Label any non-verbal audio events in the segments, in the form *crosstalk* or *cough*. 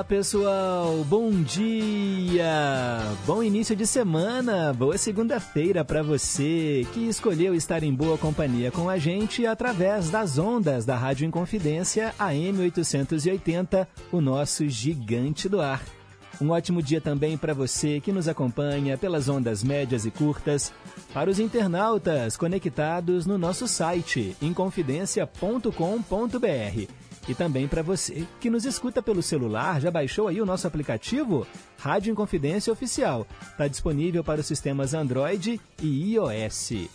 Diga lá, pessoal. Bom dia. Bom início de semana. Boa segunda-feira para você que escolheu estar em boa companhia com a gente através das ondas da Rádio Inconfidência AM 880, o nosso gigante do ar. Um ótimo dia também para você que nos acompanha pelas ondas médias e curtas, para os internautas conectados no nosso site inconfidencia.com.br e também para você que nos escuta pelo celular, já baixou aí o nosso aplicativo? Rádio Inconfidência Oficial. Está disponível para os sistemas Android e iOS.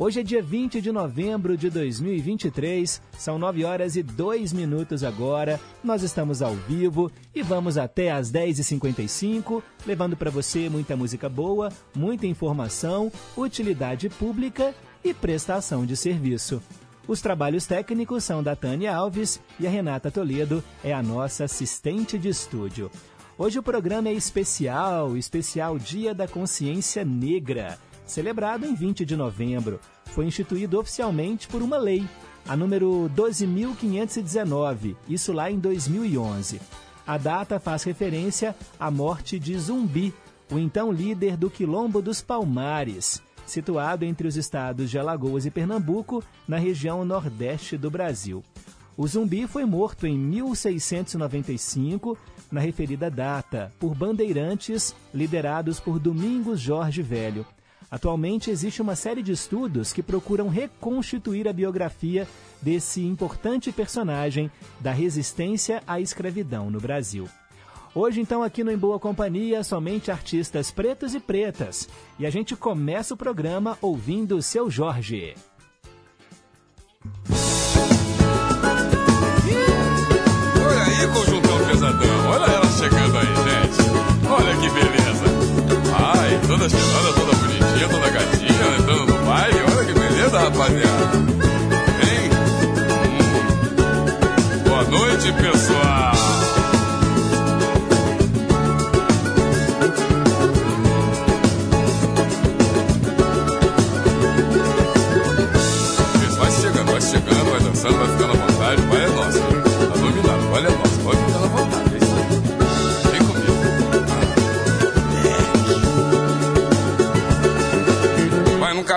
Hoje é dia 20 de novembro de 2023, são 9 horas e 2 minutos agora. Nós estamos ao vivo e vamos até às 10h55, levando para você muita música boa, muita informação, utilidade pública e prestação de serviço. Os trabalhos técnicos são da Tânia Alves e a Renata Toledo é a nossa assistente de estúdio. Hoje o programa é especial, especial Dia da Consciência Negra, celebrado em 20 de novembro. Foi instituído oficialmente por uma lei, a número 12.519, isso lá em 2011. A data faz referência à morte de Zumbi, o então líder do Quilombo dos Palmares situado entre os estados de Alagoas e Pernambuco, na região nordeste do Brasil. O zumbi foi morto em 1695, na referida data, por bandeirantes liderados por Domingos Jorge Velho. Atualmente existe uma série de estudos que procuram reconstituir a biografia desse importante personagem da resistência à escravidão no Brasil. Hoje, então, aqui no Em Boa Companhia, somente artistas pretos e pretas. E a gente começa o programa ouvindo o seu Jorge. Olha aí, conjuntão pesadão. Olha ela chegando aí, gente. Olha que beleza. Ai, toda cheirada, toda bonitinha, toda gatinha, entrando no baile. Olha que beleza, rapaziada.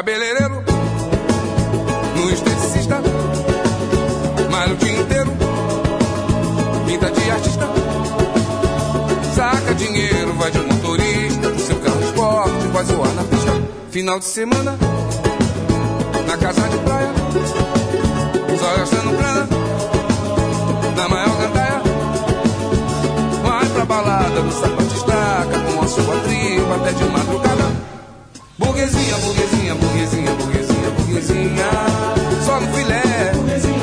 Cabeleireiro, no esteticista, malha o dia inteiro, pinta de artista, saca dinheiro, vai de motorista, do seu carro esporte, vai zoar na pista. Final de semana, na casa de praia só gastando grana na maior gandaia. Vai pra balada do sapato estaca com a sua tribo até de madrugada. Burguesinha, burguesinha, burguesinha, burguesinha, burguesinha, só no filé. Burguesinha,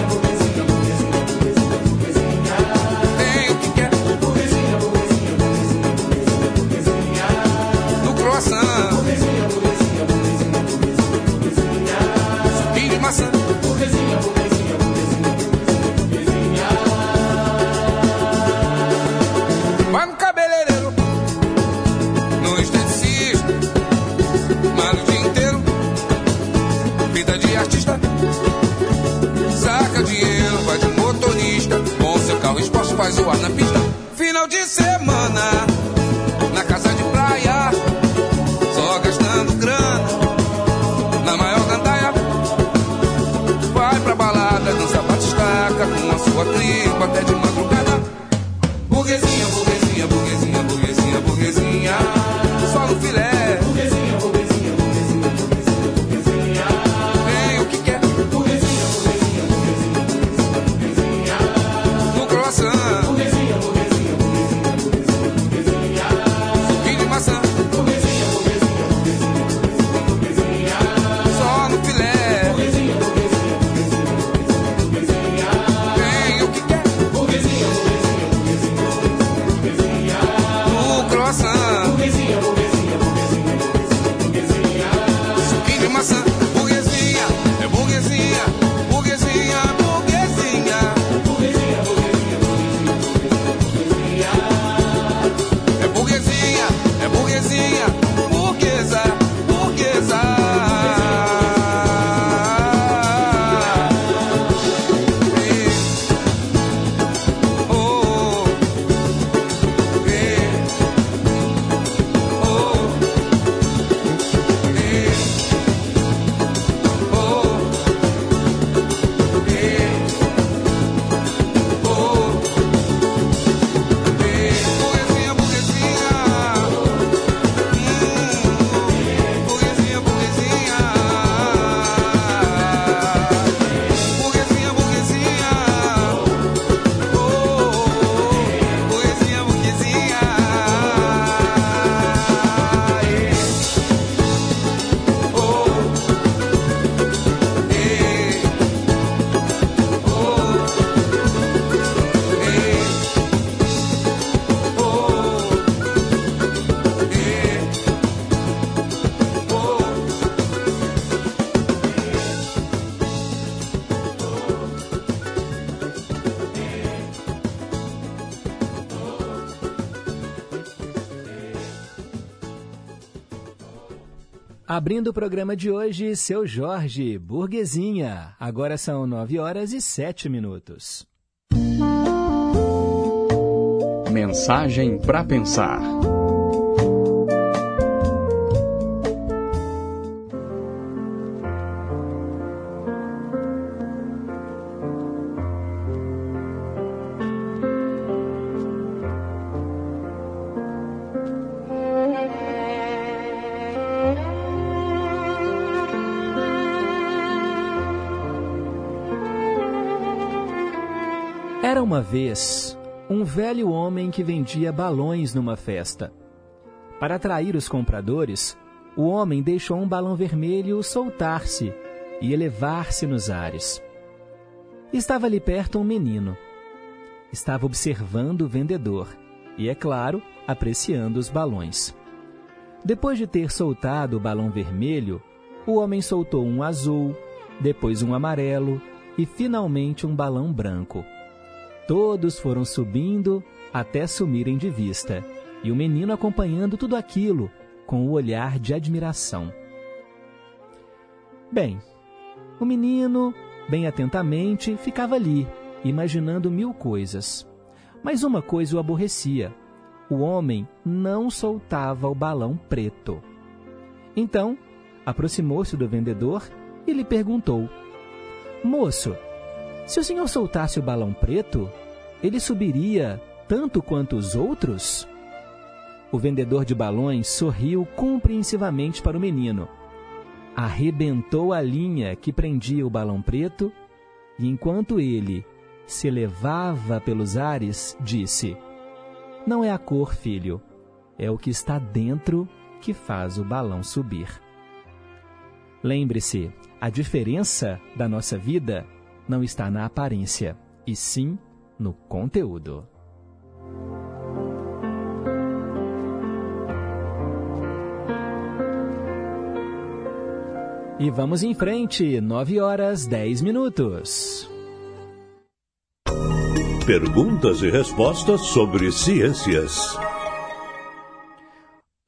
Abrindo o programa de hoje, seu Jorge, burguesinha. Agora são 9 horas e 7 minutos. Mensagem para pensar. Uma vez um velho homem que vendia balões numa festa. Para atrair os compradores, o homem deixou um balão vermelho soltar-se e elevar-se nos ares. Estava ali perto um menino. Estava observando o vendedor e, é claro, apreciando os balões. Depois de ter soltado o balão vermelho, o homem soltou um azul, depois um amarelo e finalmente um balão branco. Todos foram subindo até sumirem de vista, e o menino acompanhando tudo aquilo com o olhar de admiração. Bem, o menino, bem atentamente, ficava ali, imaginando mil coisas. Mas uma coisa o aborrecia: o homem não soltava o balão preto. Então, aproximou-se do vendedor e lhe perguntou: Moço, se o senhor soltasse o balão preto, ele subiria tanto quanto os outros? O vendedor de balões sorriu compreensivamente para o menino. Arrebentou a linha que prendia o balão preto e, enquanto ele se elevava pelos ares, disse: Não é a cor, filho, é o que está dentro que faz o balão subir. Lembre-se, a diferença da nossa vida não está na aparência, e sim no conteúdo. E vamos em frente, 9 horas 10 minutos. Perguntas e respostas sobre ciências.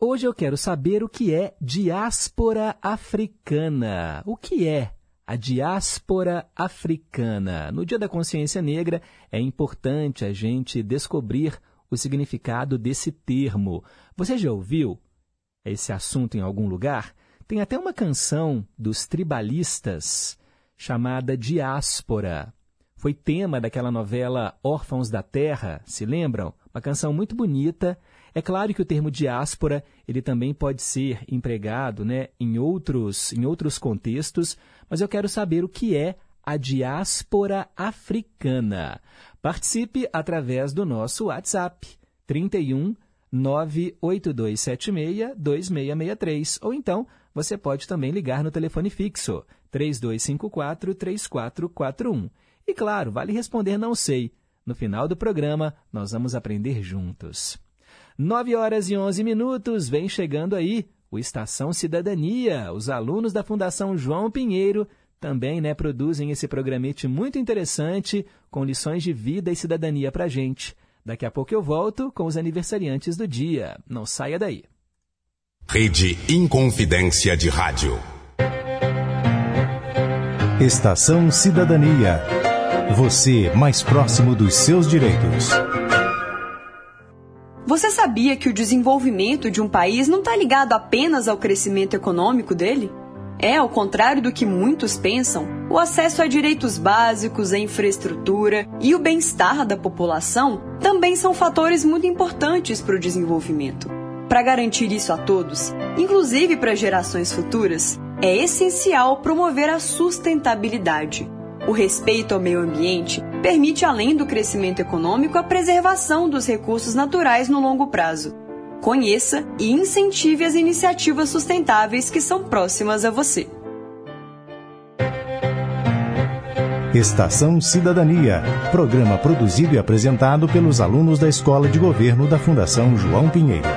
Hoje eu quero saber o que é diáspora africana. O que é a diáspora africana? No Dia da Consciência Negra, é importante a gente descobrir o significado desse termo. Você já ouviu esse assunto em algum lugar? Tem até uma canção dos tribalistas chamada Diáspora. Foi tema daquela novela Órfãos da Terra, se lembram? Uma canção muito bonita. É claro que o termo diáspora ele também pode ser empregado né, em, outros, em outros contextos, mas eu quero saber o que é a diáspora africana. Participe através do nosso WhatsApp 31 98276 2663 ou então você pode também ligar no telefone fixo 3254 3441. E claro, vale responder não sei. No final do programa, nós vamos aprender juntos. 9 horas e 11 minutos, vem chegando aí o Estação Cidadania. Os alunos da Fundação João Pinheiro também né, produzem esse programete muito interessante com lições de vida e cidadania para gente. Daqui a pouco eu volto com os aniversariantes do dia. Não saia daí. Rede Inconfidência de Rádio. Estação Cidadania. Você mais próximo dos seus direitos. Você sabia que o desenvolvimento de um país não está ligado apenas ao crescimento econômico dele? É, ao contrário do que muitos pensam, o acesso a direitos básicos, a infraestrutura e o bem-estar da população também são fatores muito importantes para o desenvolvimento. Para garantir isso a todos, inclusive para gerações futuras, é essencial promover a sustentabilidade. O respeito ao meio ambiente permite, além do crescimento econômico, a preservação dos recursos naturais no longo prazo conheça e incentive as iniciativas sustentáveis que são próximas a você. Estação Cidadania, programa produzido e apresentado pelos alunos da Escola de Governo da Fundação João Pinheiro.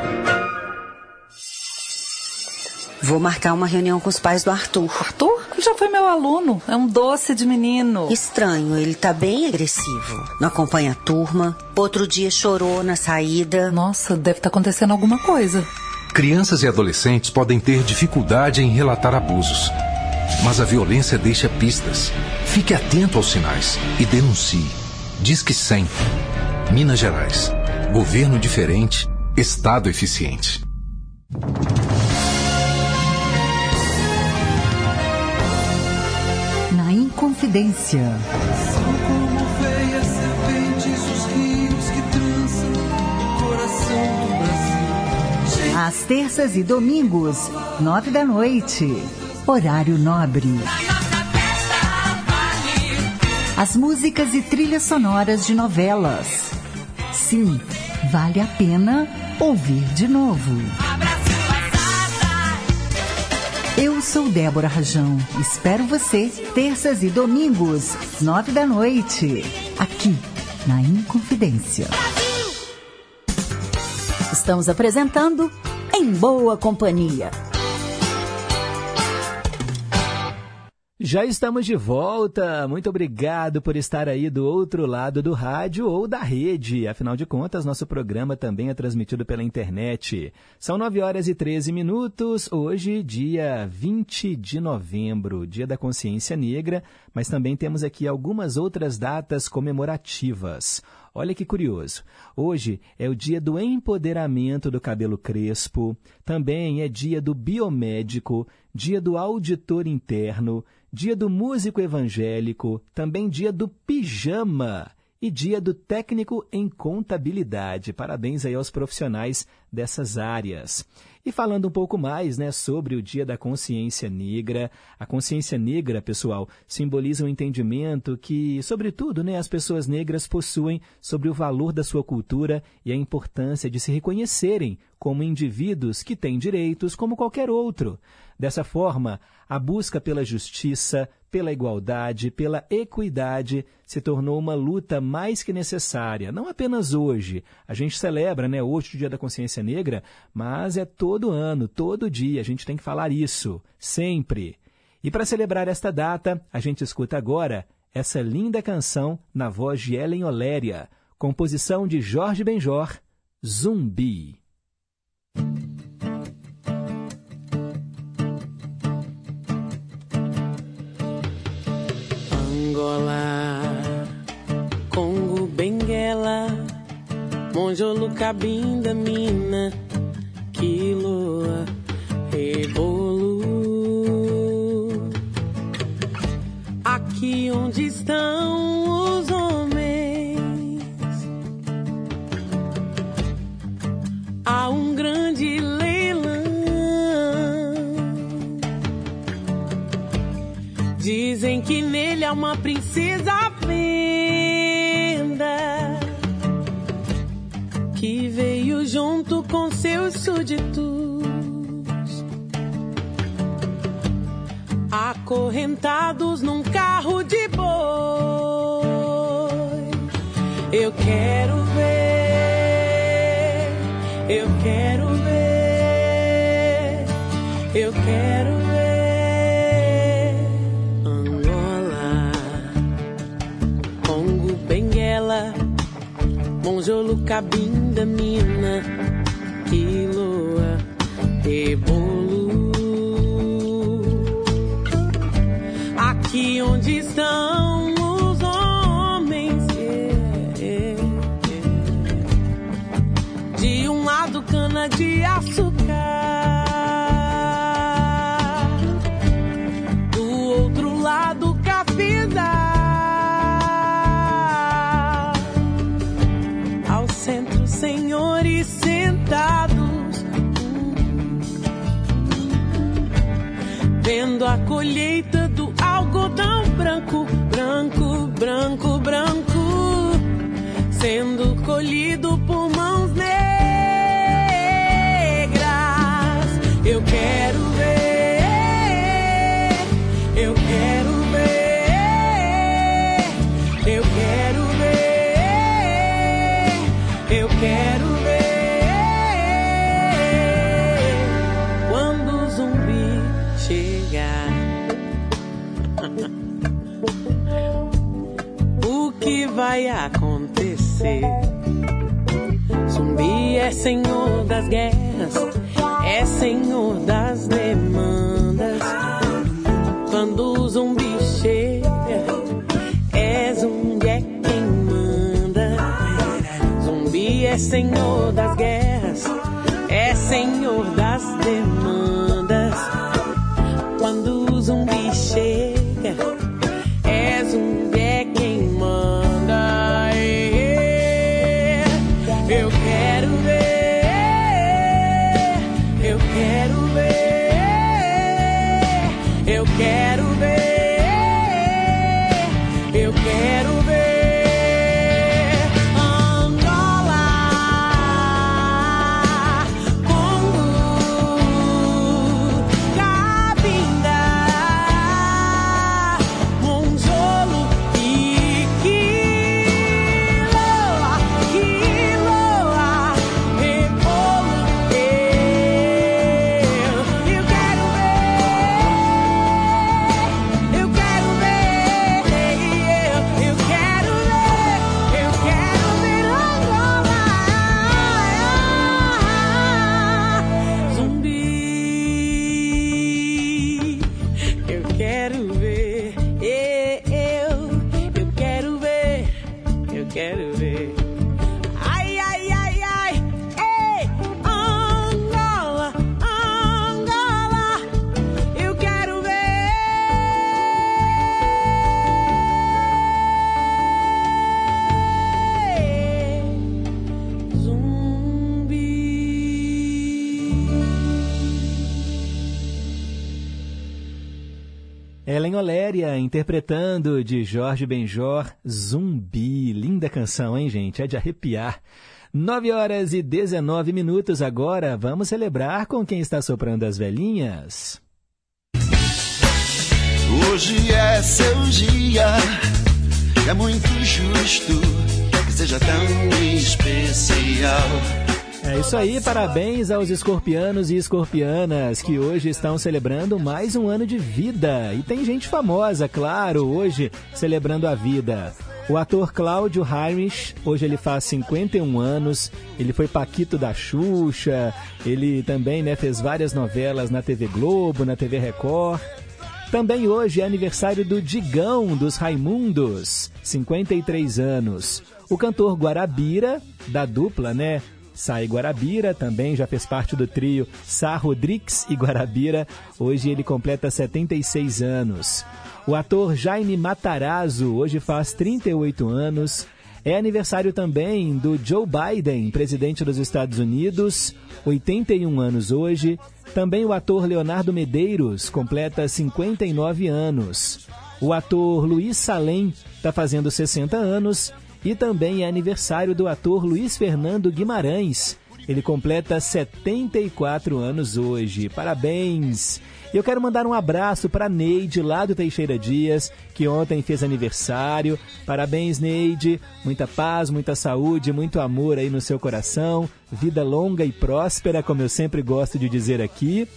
Vou marcar uma reunião com os pais do Arthur. Arthur? Já foi meu aluno. É um doce de menino. Estranho, ele tá bem agressivo. Não acompanha a turma. Outro dia chorou na saída. Nossa, deve estar tá acontecendo alguma coisa. Crianças e adolescentes podem ter dificuldade em relatar abusos, mas a violência deixa pistas. Fique atento aos sinais e denuncie. Diz que 100. Minas Gerais. Governo diferente, Estado eficiente. Inconfidência. São como veias serpentes os rios que trançam o coração do Brasil. Às terças e domingos, nove da noite. Horário nobre. As músicas e trilhas sonoras de novelas. Sim, vale a pena ouvir de novo. Eu sou Débora Rajão. Espero você terças e domingos, nove da noite, aqui na Inconfidência. Estamos apresentando Em Boa Companhia. Já estamos de volta. Muito obrigado por estar aí do outro lado do rádio ou da rede. Afinal de contas, nosso programa também é transmitido pela internet. São 9 horas e 13 minutos. Hoje, dia 20 de novembro, dia da consciência negra, mas também temos aqui algumas outras datas comemorativas. Olha que curioso. Hoje é o dia do empoderamento do cabelo crespo, também é dia do biomédico, dia do auditor interno, dia do músico evangélico, também dia do pijama e dia do técnico em contabilidade. Parabéns aí aos profissionais dessas áreas. E falando um pouco mais né, sobre o Dia da Consciência Negra, a consciência negra, pessoal, simboliza um entendimento que, sobretudo, né, as pessoas negras possuem sobre o valor da sua cultura e a importância de se reconhecerem como indivíduos que têm direitos como qualquer outro. Dessa forma, a busca pela justiça, pela igualdade, pela equidade se tornou uma luta mais que necessária, não apenas hoje. A gente celebra, né, hoje o Dia da Consciência Negra, mas é todo ano, todo dia, a gente tem que falar isso, sempre. E para celebrar esta data, a gente escuta agora essa linda canção na voz de Ellen Oléria, composição de Jorge Benjor, Zumbi. Angola, Congo, Benguela, Monjolo, Cabinda, Mina, Quiloa, Rebolo. Aqui onde estão os homens, há um grande Dizem que nele há uma princesa à venda que veio junto com seus súditos, acorrentados num carro de boi. Eu quero ver, eu quero Cabinda, Mina, Quiloa, Rebolo. Aqui onde estão os homens, de um lado cana colheita do algodão branco, branco, branco, branco, sendo Senhor das guerras, é Senhor das demandas. Quando o zumbi chega, é zumbi é quem manda. Zumbi é Senhor das guerras, é Senhor das Ellen Oléria interpretando de Jorge Benjor Zumbi. Linda canção, hein, gente? É de arrepiar. 9 horas e 19 minutos agora. Vamos celebrar com quem está soprando as velhinhas. Hoje é seu dia, é muito justo que seja tão especial. É isso aí, parabéns aos escorpianos e escorpianas que hoje estão celebrando mais um ano de vida. E tem gente famosa, claro, hoje celebrando a vida. O ator Cláudio Heinrich, hoje ele faz 51 anos, ele foi Paquito da Xuxa, ele também né, fez várias novelas na TV Globo, na TV Record. Também hoje é aniversário do Digão dos Raimundos, 53 anos. O cantor Guarabira, da dupla, né? Sai Guarabira, também já fez parte do trio Sá Rodrigues e Guarabira. Hoje ele completa 76 anos. O ator Jaime Matarazzo hoje faz 38 anos. É aniversário também do Joe Biden, presidente dos Estados Unidos, 81 anos hoje. Também o ator Leonardo Medeiros completa 59 anos. O ator Luiz Salem está fazendo 60 anos. E também é aniversário do ator Luiz Fernando Guimarães. Ele completa 74 anos hoje. Parabéns! Eu quero mandar um abraço para Neide, lá do Teixeira Dias, que ontem fez aniversário. Parabéns, Neide. Muita paz, muita saúde, muito amor aí no seu coração. Vida longa e próspera, como eu sempre gosto de dizer aqui.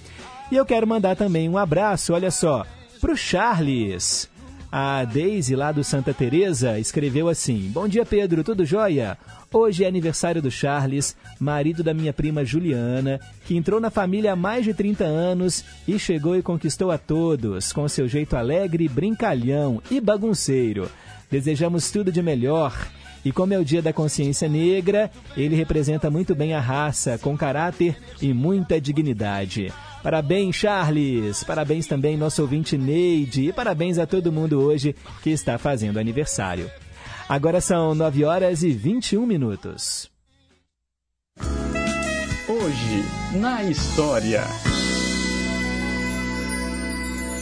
E eu quero mandar também um abraço, olha só, pro Charles. A Daisy, lá do Santa Teresa, escreveu assim: Bom dia, Pedro, tudo jóia? Hoje é aniversário do Charles, marido da minha prima Juliana, que entrou na família há mais de 30 anos e chegou e conquistou a todos, com seu jeito alegre, brincalhão e bagunceiro. Desejamos tudo de melhor. E como é o dia da consciência negra, ele representa muito bem a raça, com caráter e muita dignidade. Parabéns, Charles! Parabéns também nosso ouvinte Neide e parabéns a todo mundo hoje que está fazendo aniversário. Agora são 9 horas e 21 minutos. Hoje, na história.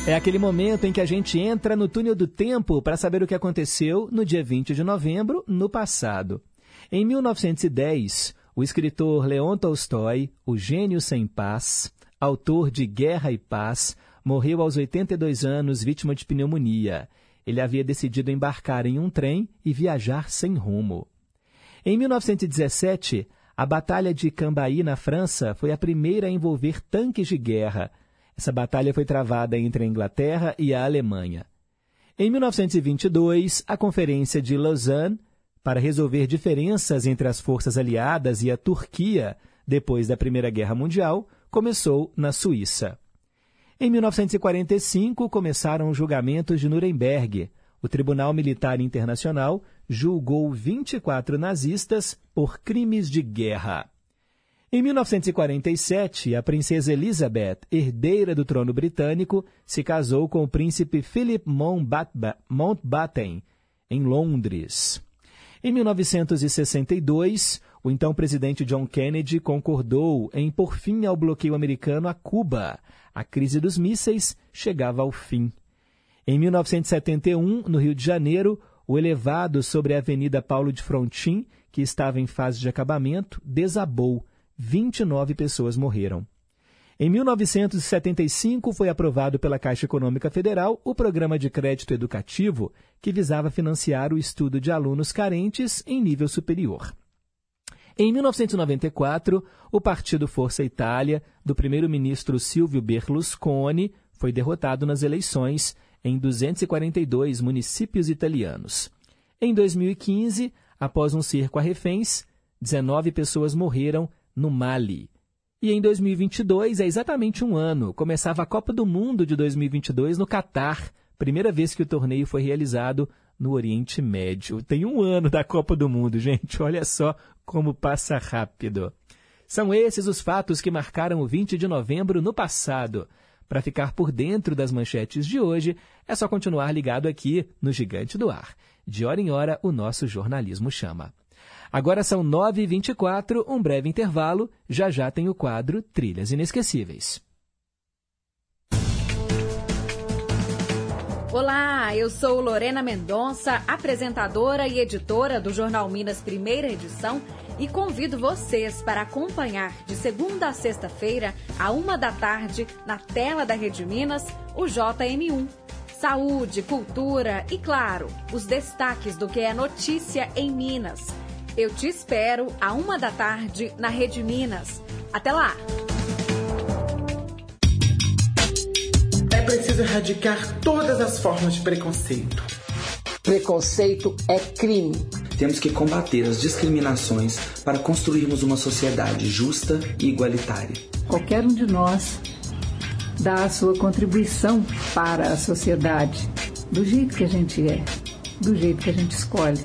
É aquele momento em que a gente entra no túnel do tempo para saber o que aconteceu no dia 20 de novembro, no passado. Em 1910, o escritor Leon Tolstói, o gênio sem paz, autor de Guerra e Paz, morreu aos 82 anos vítima de pneumonia. Ele havia decidido embarcar em um trem e viajar sem rumo. Em 1917, a Batalha de Cambaí, na França, foi a primeira a envolver tanques de guerra. Essa batalha foi travada entre a Inglaterra e a Alemanha. Em 1922, a Conferência de Lausanne, para resolver diferenças entre as forças aliadas e a Turquia depois da Primeira Guerra Mundial, começou na Suíça. Em 1945, começaram os julgamentos de Nuremberg. o Tribunal Militar Internacional julgou 24 nazistas por crimes de guerra. Em 1947, a princesa Elizabeth, herdeira do trono britânico, se casou com o príncipe Philip Mountbatten, em Londres. Em 1962, o então presidente John Kennedy concordou em pôr fim ao bloqueio americano a Cuba. A crise dos mísseis chegava ao fim. Em 1971, no Rio de Janeiro, o elevado sobre a Avenida Paulo de Frontin, que estava em fase de acabamento, desabou 29 pessoas morreram. Em 1975, foi aprovado pela Caixa Econômica Federal o Programa de Crédito Educativo, que visava financiar o estudo de alunos carentes em nível superior. Em 1994, o partido Força Itália, do primeiro-ministro Silvio Berlusconi, foi derrotado nas eleições em 242 municípios italianos. Em 2015, após um cerco a reféns, 19 pessoas morreram no Mali. E em 2022, é exatamente um ano, começava a Copa do Mundo de 2022 no Catar, primeira vez que o torneio foi realizado no Oriente Médio. Tem um ano da Copa do Mundo, gente, olha só como passa rápido. São esses os fatos que marcaram o 20 de novembro no passado. Para ficar por dentro das manchetes de hoje, é só continuar ligado aqui no Gigante do Ar. De hora em hora, o nosso jornalismo chama. Agora são 9h24, um breve intervalo. Já já tem o quadro Trilhas Inesquecíveis. Olá, eu sou Lorena Mendonça, apresentadora e editora do Jornal Minas Primeira Edição e convido vocês para acompanhar de segunda a sexta-feira, a uma da tarde, na tela da Rede Minas, o JM1. Saúde, cultura e, claro, os destaques do que é notícia em Minas. Eu te espero a uma da tarde na Rede Minas. Até lá! É preciso erradicar todas as formas de preconceito. Preconceito é crime. Temos que combater as discriminações para construirmos uma sociedade justa e igualitária. Qualquer um de nós dá a sua contribuição para a sociedade, do jeito que a gente é, do jeito que a gente escolhe.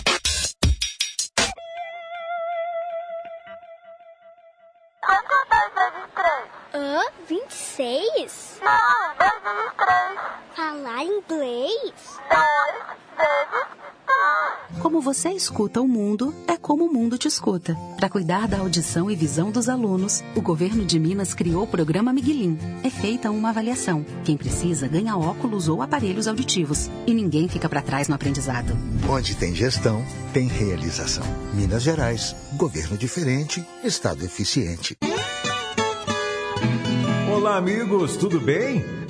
Falar inglês? 2 vezes como você escuta o mundo, é como o mundo te escuta. Para cuidar da audição e visão dos alunos, o governo de Minas criou o programa Miguelim. É feita uma avaliação. Quem precisa ganha óculos ou aparelhos auditivos. E ninguém fica para trás no aprendizado. Onde tem gestão, tem realização. Minas Gerais, governo diferente, estado eficiente. Olá, amigos, tudo bem?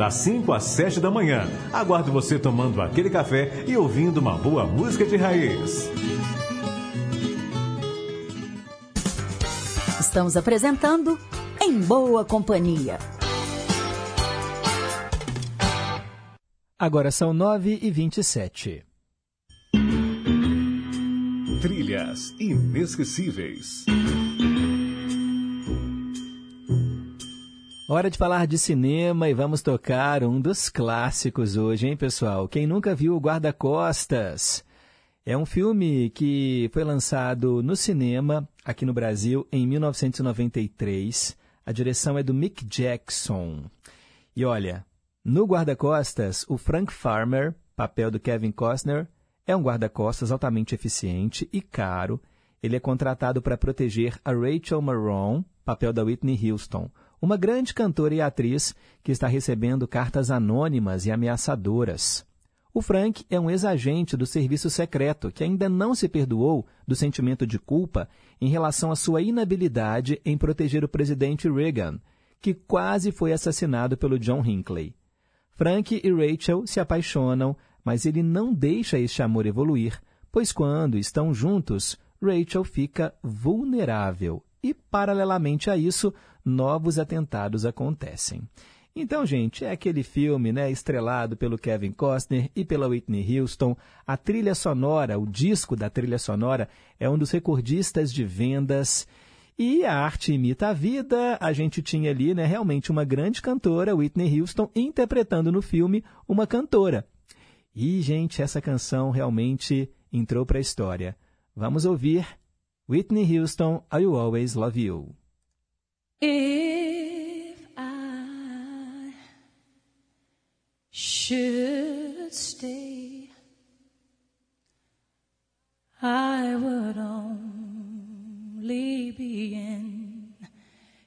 das 5 às 7 da manhã. Aguardo você tomando aquele café e ouvindo uma boa música de raiz. Estamos apresentando Em Boa Companhia. Agora são 9 e 27. Trilhas inesquecíveis. Hora de falar de cinema e vamos tocar um dos clássicos hoje, hein, pessoal? Quem nunca viu o Guarda-Costas? É um filme que foi lançado no cinema aqui no Brasil em 1993. A direção é do Mick Jackson. E olha, no Guarda-Costas, o Frank Farmer, papel do Kevin Costner, é um guarda-costas altamente eficiente e caro Ele é contratado para proteger a Rachel Marron, papel da Whitney Houston, uma grande cantora e atriz que está recebendo cartas anônimas e ameaçadoras. O Frank é um ex-agente do serviço secreto que ainda não se perdoou do sentimento de culpa em relação à sua inabilidade em proteger o presidente Reagan, que quase foi assassinado pelo John Hinckley. Frank e Rachel se apaixonam, mas ele não deixa este amor evoluir, pois quando estão juntos, Rachel fica vulnerável e, paralelamente a isso, novos atentados acontecem. Então, gente, é aquele filme, né, estrelado pelo Kevin Costner e pela Whitney Houston. A trilha sonora, o disco da trilha sonora, é um dos recordistas de vendas. E a arte imita a vida. A gente tinha ali, né, realmente uma grande cantora, Whitney Houston, interpretando no filme uma cantora. E, gente, essa canção realmente entrou para a história. Vamos ouvir Whitney Houston, I Will Always Love You. If I should stay, I would only be in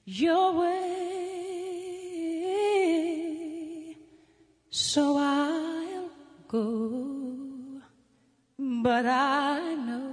your way. So I'll go, but I know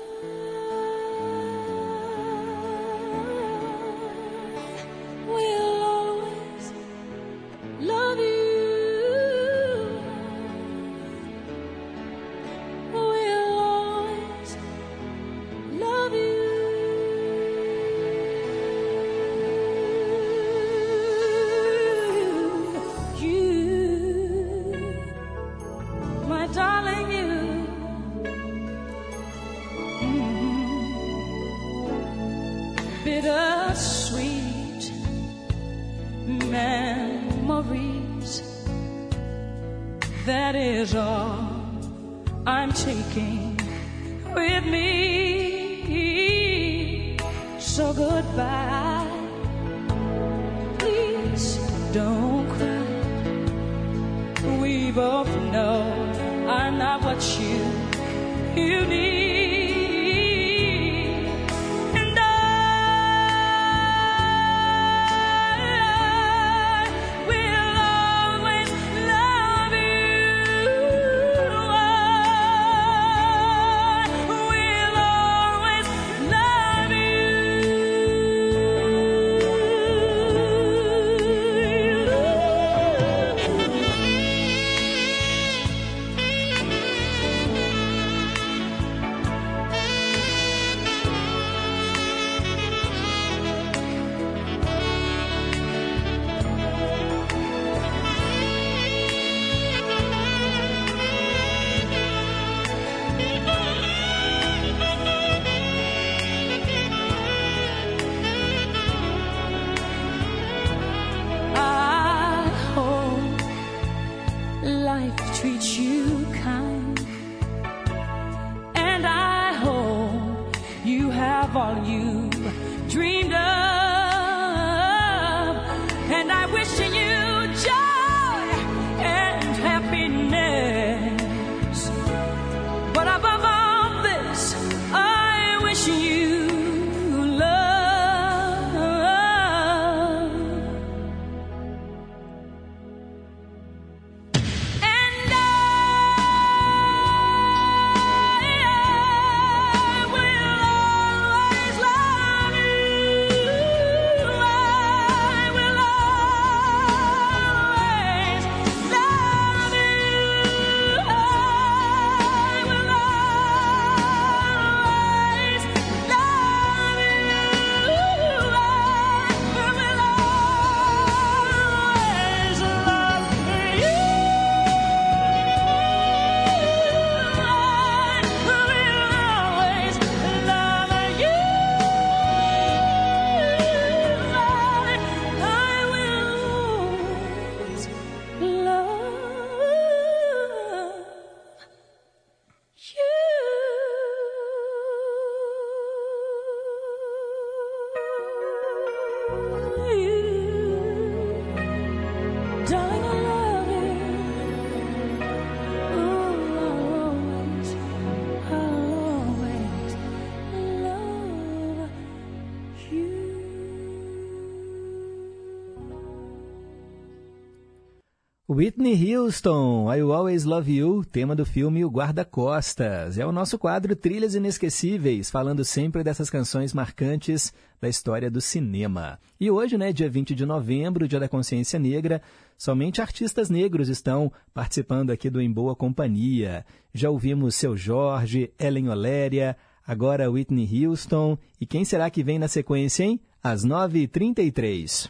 Whitney Houston, I Always Love You, tema do filme O Guarda-Costas. É o nosso quadro Trilhas Inesquecíveis, falando sempre dessas canções marcantes da história do cinema. E hoje, né, dia 20 de novembro, dia da consciência negra, somente artistas negros estão participando aqui do Em Boa Companhia. Já ouvimos Seu Jorge, Ellen Oléria, agora Whitney Houston. E quem será que vem na sequência, hein? Às 9h33.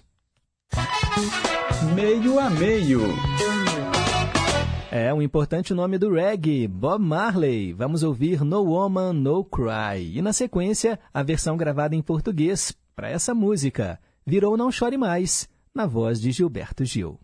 Meio a meio. É um importante nome do reggae, Bob Marley. Vamos ouvir No Woman, No Cry. E na sequência, a versão gravada em português para essa música. Virou Não Chore Mais, na voz de Gilberto Gil.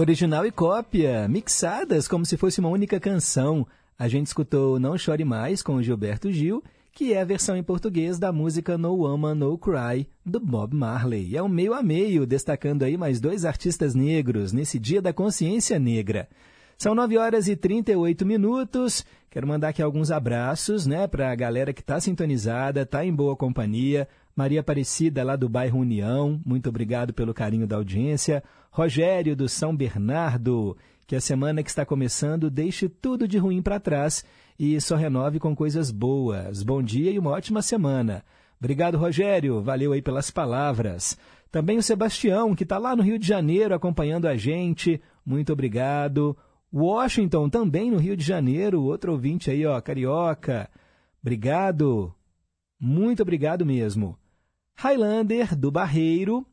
Original e cópia, mixadas como se fosse uma única canção. A gente escutou Não Chore Mais com Gilberto Gil, que é a versão em português da música No Woman No Cry, do Bob Marley. É um meio a meio, destacando aí mais dois artistas negros nesse Dia da Consciência Negra. São 9 horas e 38 minutos. Quero mandar aqui alguns abraços, né, para a galera que está sintonizada, está em boa companhia. Maria Aparecida, lá do bairro União, muito obrigado pelo carinho da audiência. Rogério, do São Bernardo, que a semana que está começando deixe tudo de ruim para trás e só renove com coisas boas. Bom dia e uma ótima semana. Obrigado, Rogério. Valeu aí pelas palavras. Também o Sebastião, que está lá no Rio de Janeiro acompanhando a gente. Muito obrigado. Washington, também no Rio de Janeiro, outro ouvinte aí, ó, carioca. Obrigado. Muito obrigado mesmo. Highlander, do Barreiro,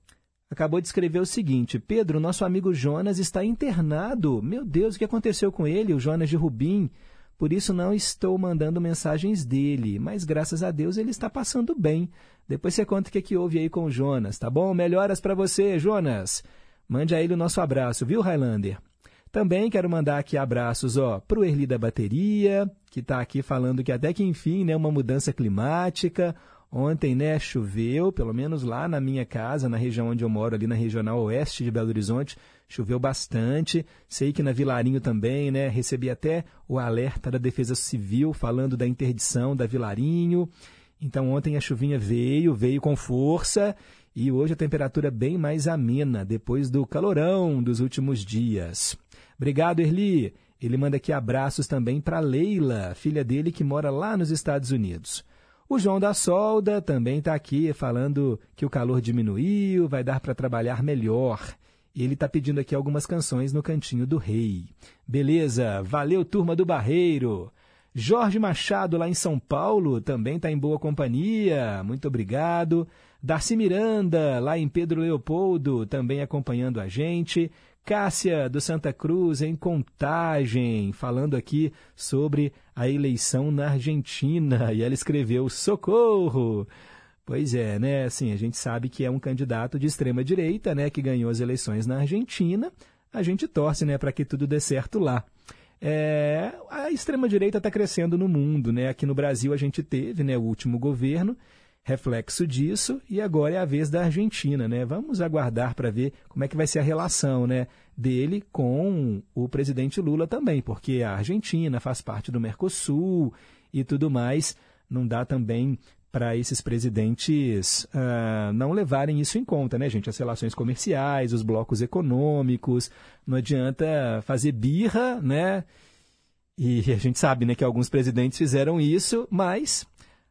acabou de escrever o seguinte: Pedro, nosso amigo Jonas está internado. Meu Deus, o que aconteceu com ele, o Jonas de Rubim? Por isso não estou mandando mensagens dele, mas graças a Deus ele está passando bem. Depois você conta o que, é que houve aí com o Jonas, tá bom? Melhoras para você, Jonas. Mande a ele o nosso abraço, viu, Highlander? Também quero mandar aqui abraços ó, para o Erli da Bateria, que está aqui falando que até que enfim, né, uma mudança climática. Ontem, né, choveu, pelo menos lá na minha casa, na região onde eu moro, ali na regional oeste de Belo Horizonte, choveu bastante. Sei que na Vilarinho também, né, recebi até o alerta da Defesa Civil falando da interdição da Vilarinho. Então ontem a chuvinha veio, veio com força e hoje a temperatura bem mais amena depois do calorão dos últimos dias. Obrigado, Erli. Ele manda aqui abraços também para Leila, filha dele que mora lá nos Estados Unidos. O João da Solda também está aqui falando que o calor diminuiu, vai dar para trabalhar melhor. Ele está pedindo aqui algumas canções no Cantinho do Rei. Beleza, valeu turma do Barreiro. Jorge Machado, lá em São Paulo, também está em boa companhia, muito obrigado. Darcy Miranda, lá em Pedro Leopoldo, também acompanhando a gente. Cássia do Santa Cruz em Contagem, falando aqui sobre a eleição na Argentina. E ela escreveu: Socorro! Pois é, né? Assim, a gente sabe que é um candidato de extrema direita, né, que ganhou as eleições na Argentina. A gente torce, né, para que tudo dê certo lá. É, a extrema direita está crescendo no mundo, né? Aqui no Brasil a gente teve, né, o último governo reflexo disso e agora é a vez da Argentina, né? Vamos aguardar para ver como é que vai ser a relação, né, dele com o presidente Lula também, porque a Argentina faz parte do Mercosul e tudo mais. Não dá também para esses presidentes uh, não levarem isso em conta, né, gente? As relações comerciais, os blocos econômicos, não adianta fazer birra, né? E a gente sabe, né, que alguns presidentes fizeram isso, mas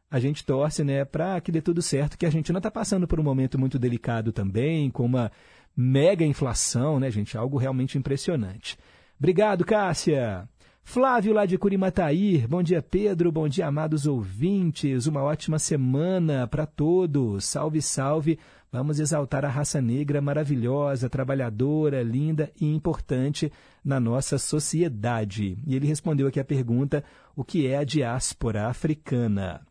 a gente torce né, para que dê tudo certo, que a Argentina está passando por um momento muito delicado também, com uma mega inflação, né, gente? Algo realmente impressionante. Obrigado, Cássia! Flávio lá de Curimataí, bom dia Pedro, bom dia amados ouvintes, uma ótima semana para todos, salve, salve, vamos exaltar a raça negra maravilhosa, trabalhadora, linda e importante na nossa sociedade. E ele respondeu aqui a pergunta, o que é a diáspora africana?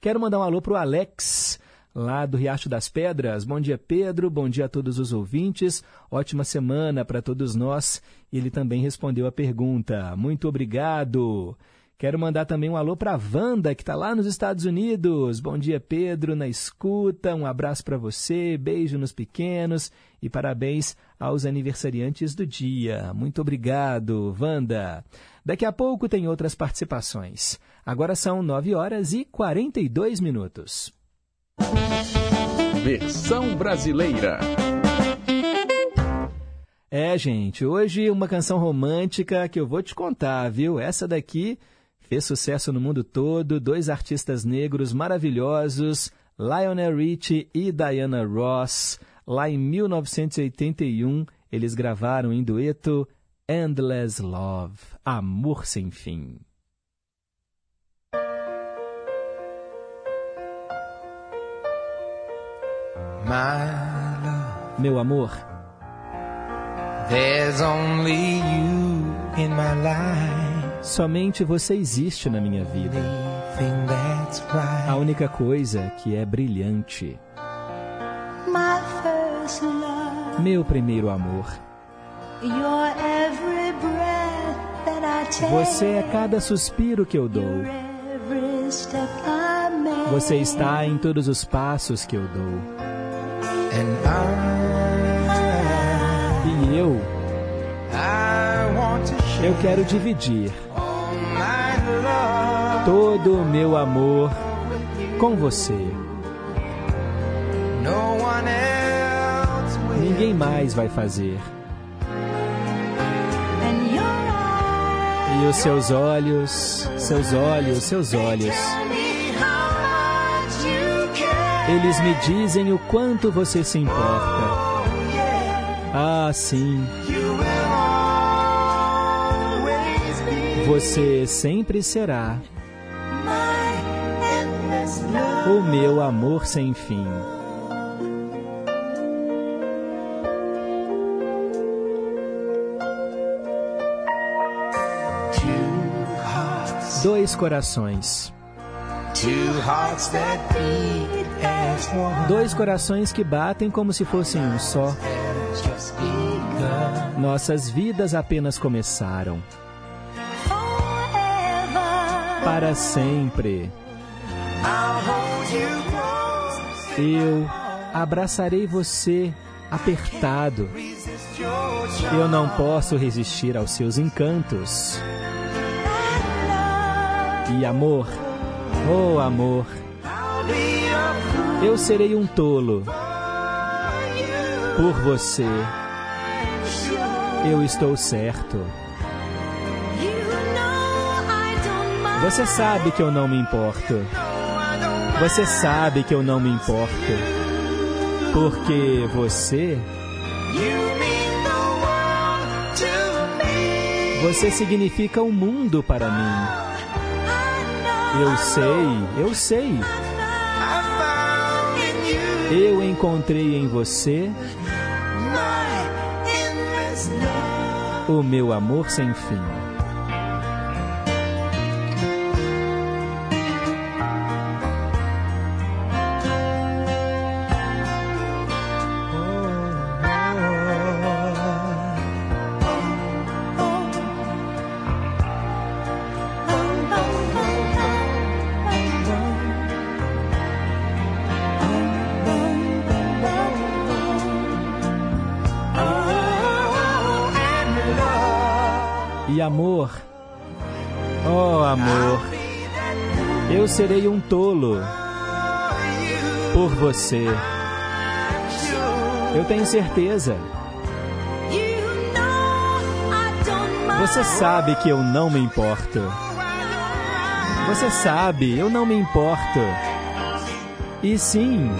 Quero mandar um alô para o Alex, lá do Riacho das Pedras. Bom dia, Pedro. Bom dia a todos os ouvintes. Ótima semana para todos nós. Ele também respondeu a pergunta. Muito obrigado. Quero mandar também um alô para a Wanda, que está lá nos Estados Unidos. Bom dia, Pedro, na escuta. Um abraço para você, beijo nos pequenos e parabéns aos aniversariantes do dia. Muito obrigado, Wanda. Daqui a pouco tem outras participações. Agora são 9 horas e 42 minutos. Versão brasileira. É, gente, hoje uma canção romântica que eu vou te contar, viu? Essa daqui fez sucesso no mundo todo, dois artistas negros maravilhosos, Lionel Richie e Diana Ross. Lá em 1981, eles gravaram em dueto Endless Love, Amor Sem Fim. Meu amor. There's only you in my life. Somente você existe na minha vida. A única coisa que é brilhante. Meu primeiro amor. Você é cada suspiro que eu dou. Você está em todos os passos que eu dou. E eu Eu quero dividir todo o meu amor com você. Ninguém mais vai fazer. E os seus olhos, seus olhos, seus olhos. Eles me dizem o quanto você se importa. Ah, sim. Você sempre será o meu amor sem fim. Dois corações. Dois corações que batem como se fossem um só. Nossas vidas apenas começaram. Para sempre. Eu abraçarei você apertado. Eu não posso resistir aos seus encantos. E amor, oh amor, eu serei um tolo por você. Eu estou certo. Você sabe que eu não me importo. Você sabe que eu não me importo. Porque você. Você significa o um mundo para mim. Eu sei, eu sei. Eu encontrei em você o meu amor sem fim. Você. Eu tenho certeza. Você sabe que eu não me importo. Você sabe, eu não me importo. E sim,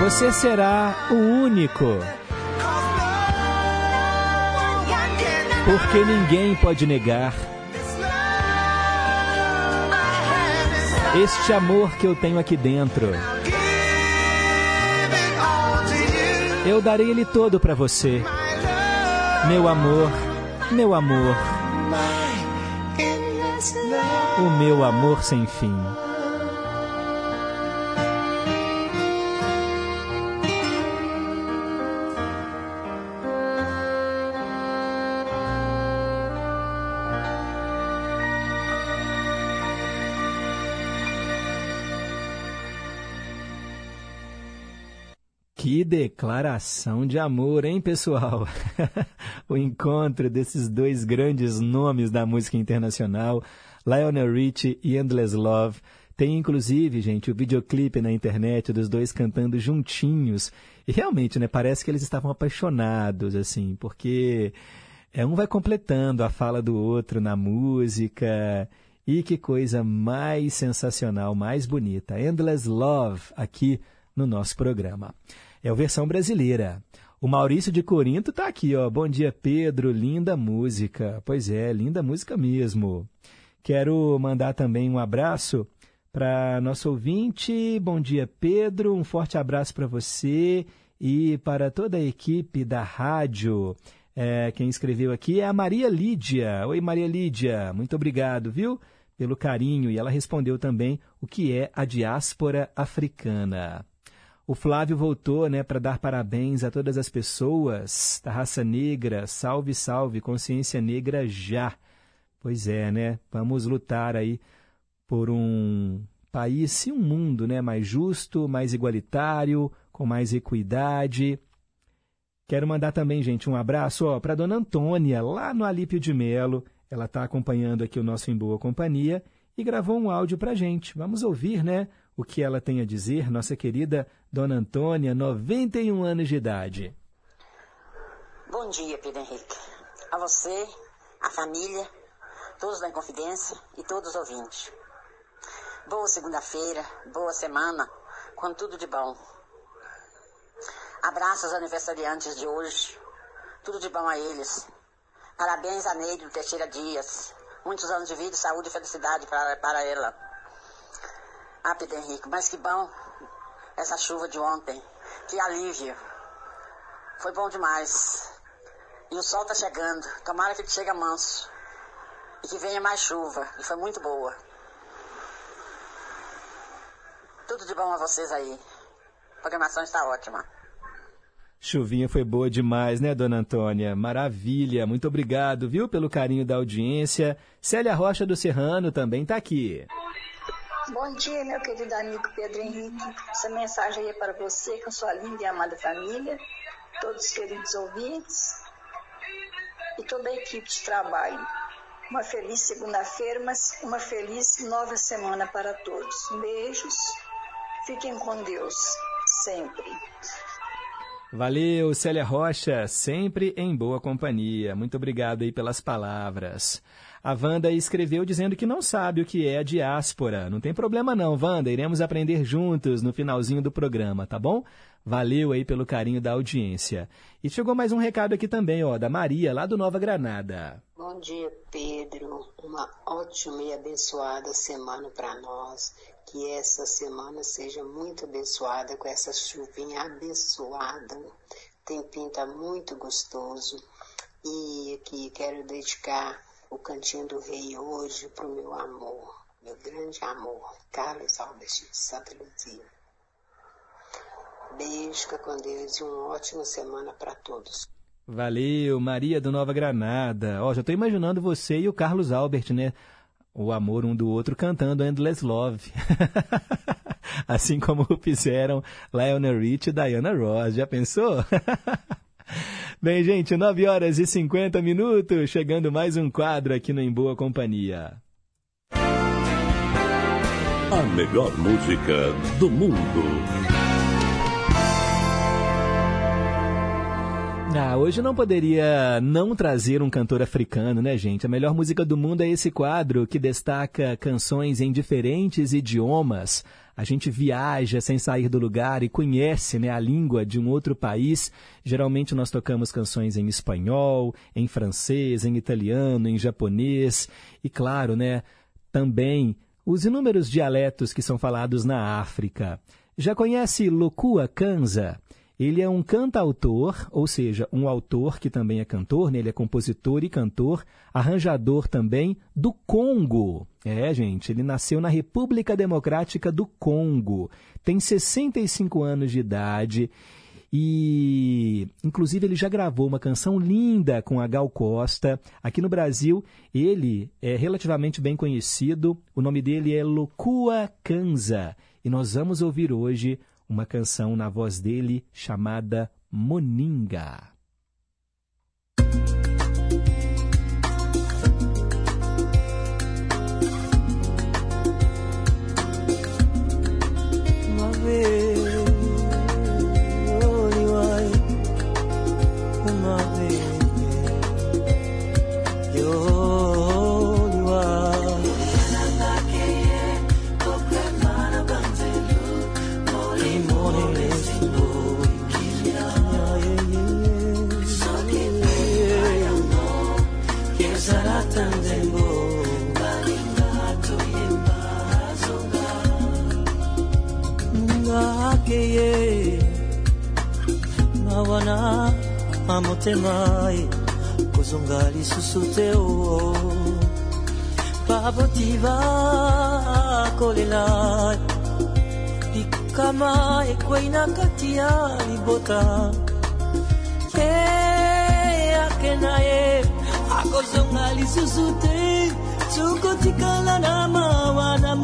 você será o único. porque ninguém pode negar este amor que eu tenho aqui dentro. Eu darei ele todo para você, meu amor, meu amor, o meu amor sem fim. Declaração de amor, hein, pessoal? *laughs* o encontro desses dois grandes nomes da música internacional, Lionel Richie e Endless Love. Tem inclusive, gente, o videoclipe na internet dos dois cantando juntinhos. E realmente, né, parece que eles estavam apaixonados, assim, porque é, um vai completando a fala do outro na música. E que coisa mais sensacional, mais bonita. Endless Love aqui no nosso programa. É a versão brasileira. O Maurício de Corinto está aqui, ó. Bom dia, Pedro. Linda música. Pois é, linda música mesmo. Quero mandar também um abraço para nosso ouvinte. Bom dia, Pedro. Um forte abraço para você e para toda a equipe da rádio. É, quem escreveu aqui é a Maria Lídia. Oi, Maria Lídia. Muito obrigado, viu? Pelo carinho. E ela respondeu também o que é a diáspora africana. O Flávio voltou né, para dar parabéns a todas as pessoas da raça negra. Salve, salve, consciência negra já. Pois é, né? Vamos lutar aí por um país e um mundo né, mais justo, mais igualitário, com mais equidade. Quero mandar também, gente, um abraço para dona Antônia, lá no Alípio de Melo. Ela está acompanhando aqui o nosso Em Boa Companhia e gravou um áudio para gente. Vamos ouvir, né, o que ela tem a dizer, nossa querida dona Antônia, 91 anos de idade. Bom dia, Pedro Henrique. A você, a família, todos da Inconfidência e todos os ouvintes. Boa segunda-feira, boa semana, com tudo de bom. Abraço aos aniversariantes de hoje. Tudo de bom a eles. Parabéns a Neide Teixeira Dias. Muitos anos de vida, saúde e felicidade para, para ela. Ah, Pedro Henrique, mas que bom essa chuva de ontem. Que alívio. Foi bom demais. E o sol está chegando. Tomara que ele chegue manso. E que venha mais chuva. E foi muito boa. Tudo de bom a vocês aí. A programação está ótima. Chuvinha foi boa demais, né, dona Antônia? Maravilha. Muito obrigado, viu, pelo carinho da audiência. Célia Rocha do Serrano também está aqui. Bom dia, meu querido amigo Pedro Henrique. Essa mensagem é para você, com sua linda e amada família, todos os queridos ouvintes e toda a equipe de trabalho. Uma feliz segunda-feira, mas uma feliz nova semana para todos. Beijos. Fiquem com Deus, sempre. Valeu, Célia Rocha, sempre em boa companhia. Muito obrigado aí pelas palavras. A Wanda escreveu dizendo que não sabe o que é a diáspora. Não tem problema não, Wanda, iremos aprender juntos no finalzinho do programa, tá bom? Valeu aí pelo carinho da audiência. E chegou mais um recado aqui também, ó, da Maria, lá do Nova Granada. Bom dia, Pedro. Uma ótima e abençoada semana para nós. Que essa semana seja muito abençoada com essa chuvinha abençoada. Tempinho tá muito gostoso. E aqui quero dedicar o Cantinho do Rei hoje pro meu amor, meu grande amor, Carlos Albert de Santa Luzia. Beijo, fica com Deus e uma ótima semana para todos. Valeu, Maria do Nova Granada. Ó, já estou imaginando você e o Carlos Albert, né? O amor um do outro cantando Endless Love. *laughs* assim como fizeram Lionel Rich e Diana Ross. Já pensou? *laughs* Bem, gente, 9 horas e 50 minutos, chegando mais um quadro aqui no Em Boa Companhia. A melhor música do mundo. Ah, hoje não poderia não trazer um cantor africano, né, gente? A melhor música do mundo é esse quadro que destaca canções em diferentes idiomas. A gente viaja sem sair do lugar e conhece né, a língua de um outro país. Geralmente nós tocamos canções em espanhol, em francês, em italiano, em japonês e, claro, né, também os inúmeros dialetos que são falados na África. Já conhece Lokua Kanza? Ele é um cantautor, ou seja, um autor que também é cantor, né? ele é compositor e cantor, arranjador também do Congo. É, gente, ele nasceu na República Democrática do Congo, tem 65 anos de idade e, inclusive, ele já gravou uma canção linda com a Gal Costa. Aqui no Brasil, ele é relativamente bem conhecido. O nome dele é Lokua Kanza. E nós vamos ouvir hoje uma canção na voz dele chamada Moninga. ye motema kozonga lisusu te o babotiva kolela likama ekwei na kati ya libota. Ye ake na ye akozonga lisusu te sokotikala na mawa na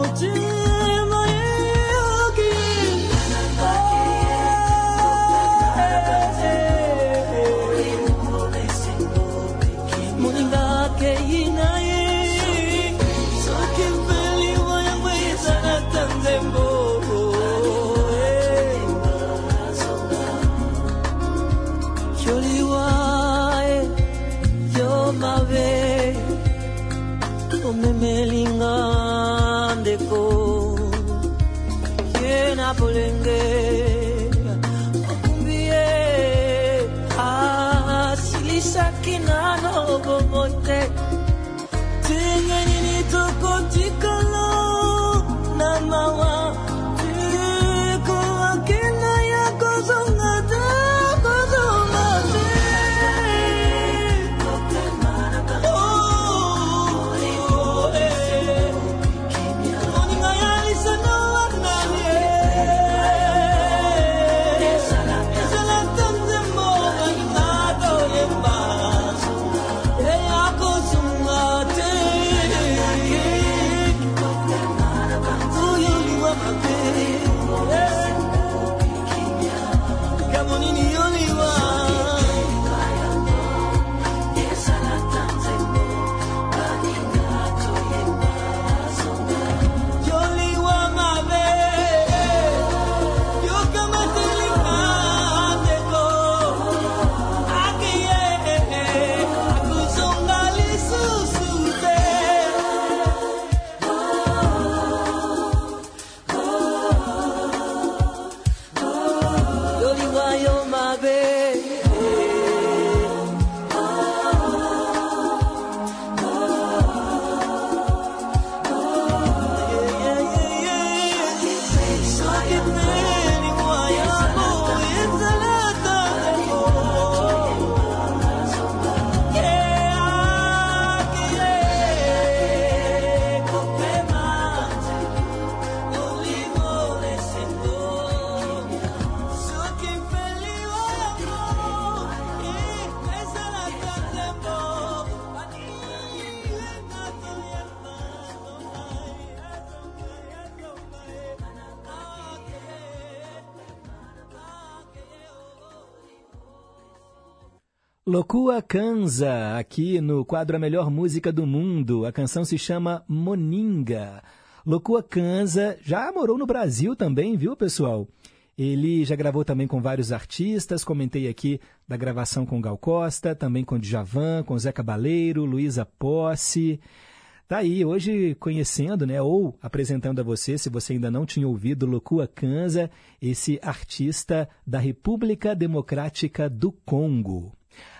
Lokua Kanza, aqui no quadro A Melhor Música do Mundo. A canção se chama Moninga. Lokua Kanza já morou no Brasil também, viu, pessoal? Ele já gravou também com vários artistas, comentei aqui da gravação com Gal Costa, também com Djavan, com Zé Cabaleiro, Luísa Posse. Tá aí, hoje conhecendo, né, ou apresentando a você, se você ainda não tinha ouvido, Lokua Kanza, esse artista da República Democrática do Congo.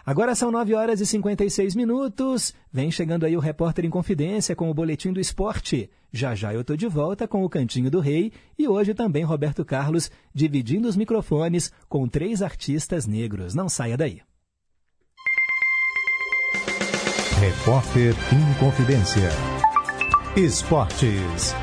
Agora são 9 horas e 56 minutos. Vem chegando aí o repórter em confidência com o boletim do esporte. Já já eu tô de volta com o Cantinho do Rei e hoje também Roberto Carlos dividindo os microfones com três artistas negros. Não saia daí. Repórter em confidência. Esportes.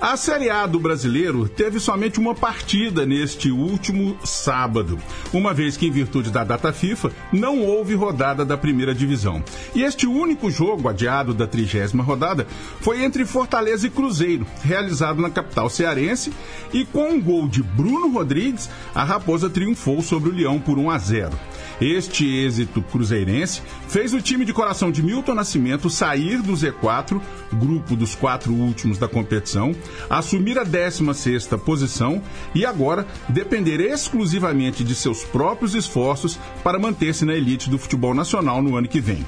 A Série A do brasileiro teve somente uma partida neste último sábado, uma vez que, em virtude da data FIFA, não houve rodada da primeira divisão. E este único jogo, adiado da trigésima rodada, foi entre Fortaleza e Cruzeiro, realizado na capital cearense, e com um gol de Bruno Rodrigues, a Raposa triunfou sobre o Leão por 1 a 0. Este êxito cruzeirense fez o time de coração de Milton Nascimento sair do Z4, grupo dos quatro últimos da competição, assumir a 16ª posição e agora depender exclusivamente de seus próprios esforços para manter-se na elite do futebol nacional no ano que vem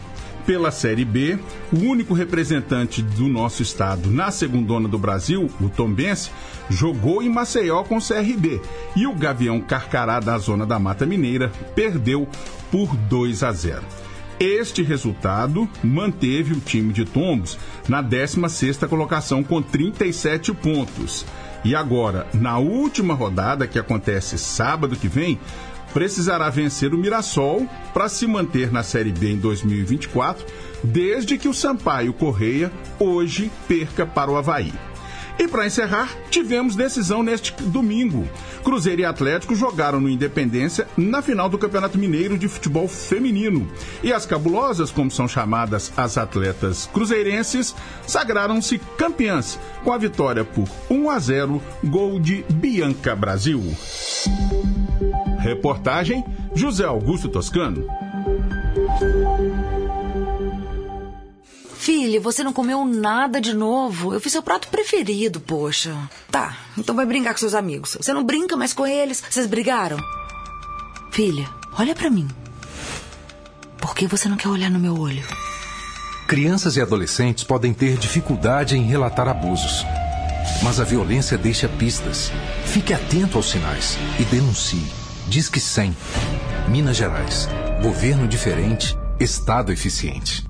pela Série B, o único representante do nosso estado na segundona do Brasil, o Tombense, jogou em Maceió com o CRB e o Gavião Carcará da Zona da Mata Mineira perdeu por 2 a 0. Este resultado manteve o time de Tombos na 16ª colocação com 37 pontos. E agora, na última rodada, que acontece sábado que vem, precisará vencer o Mirassol para se manter na Série B em 2024, desde que o Sampaio Correia hoje perca para o Havaí. E para encerrar, tivemos decisão neste domingo. Cruzeiro e Atlético jogaram no Independência na final do Campeonato Mineiro de Futebol Feminino. E as cabulosas, como são chamadas as atletas cruzeirenses, sagraram-se campeãs com a vitória por 1 a 0, gol de Bianca Brasil. Reportagem José Augusto Toscano. Filha, você não comeu nada de novo. Eu fiz seu prato preferido, poxa. Tá, então vai brincar com seus amigos. Você não brinca mais com eles? Vocês brigaram? Filha, olha para mim. Por que você não quer olhar no meu olho? Crianças e adolescentes podem ter dificuldade em relatar abusos. Mas a violência deixa pistas. Fique atento aos sinais e denuncie. Disque 100. Minas Gerais. Governo diferente, Estado eficiente.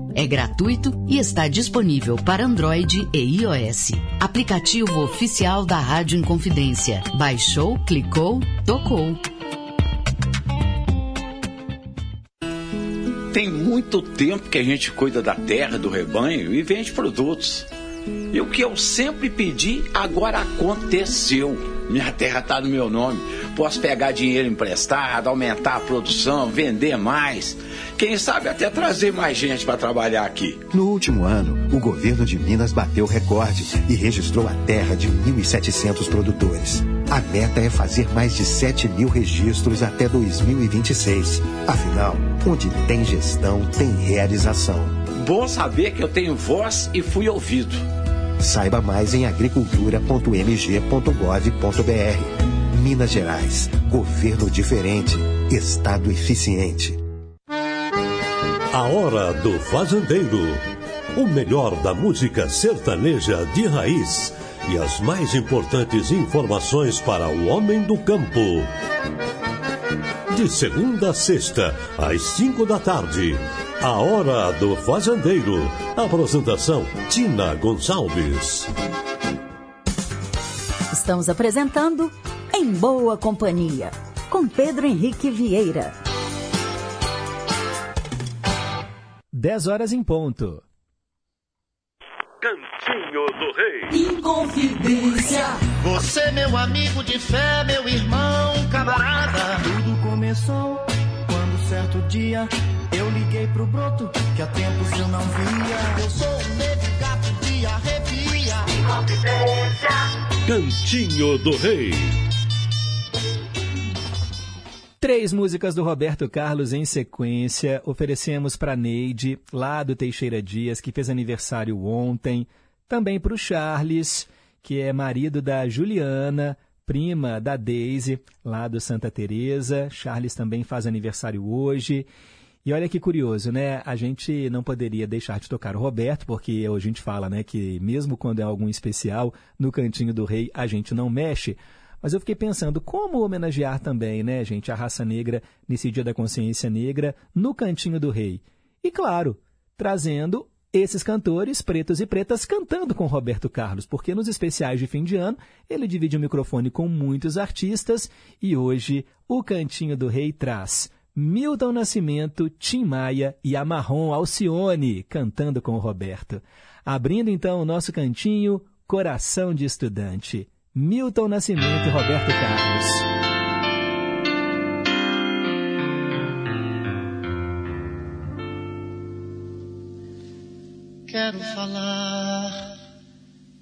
é gratuito e está disponível para Android e iOS. Aplicativo oficial da Rádio Inconfidência. Baixou, clicou, tocou. Tem muito tempo que a gente cuida da terra, do rebanho e vende produtos. E o que eu sempre pedi, agora aconteceu. Minha terra está no meu nome. Posso pegar dinheiro emprestado, aumentar a produção, vender mais. Quem sabe até trazer mais gente para trabalhar aqui. No último ano, o governo de Minas bateu recorde e registrou a terra de 1.700 produtores. A meta é fazer mais de 7 mil registros até 2026. Afinal, onde tem gestão, tem realização. Bom saber que eu tenho voz e fui ouvido. Saiba mais em agricultura.mg.gov.br. Minas Gerais. Governo diferente. Estado eficiente. A Hora do Fazendeiro. O melhor da música sertaneja de raiz e as mais importantes informações para o homem do campo. De segunda a sexta, às cinco da tarde. A Hora do Fazendeiro. Apresentação: Tina Gonçalves. Estamos apresentando Em Boa Companhia, com Pedro Henrique Vieira. 10 horas em ponto. Cantinho do Rei. Inconfidência. Você, meu amigo de fé, meu irmão, camarada. Tudo começou quando certo dia eu liguei pro broto que há tempos eu não via. Eu sou um negro gato de arrepia. Cantinho do Rei. Três músicas do Roberto Carlos em sequência. Oferecemos para Neide, lá do Teixeira Dias, que fez aniversário ontem. Também para o Charles, que é marido da Juliana, prima da Daisy, lá do Santa Teresa. Charles também faz aniversário hoje. E olha que curioso, né? A gente não poderia deixar de tocar o Roberto, porque a gente fala, né, que mesmo quando é algum especial, no Cantinho do Rei a gente não mexe. Mas eu fiquei pensando como homenagear também, né, gente, a raça negra nesse Dia da Consciência Negra no Cantinho do Rei. E claro, trazendo esses cantores pretos e pretas cantando com Roberto Carlos, porque nos especiais de fim de ano ele divide o microfone com muitos artistas e hoje o Cantinho do Rei traz Milton Nascimento, Tim Maia e Amarron Alcione cantando com o Roberto. Abrindo então o nosso cantinho Coração de Estudante. Milton Nascimento e Roberto Carlos. Quero falar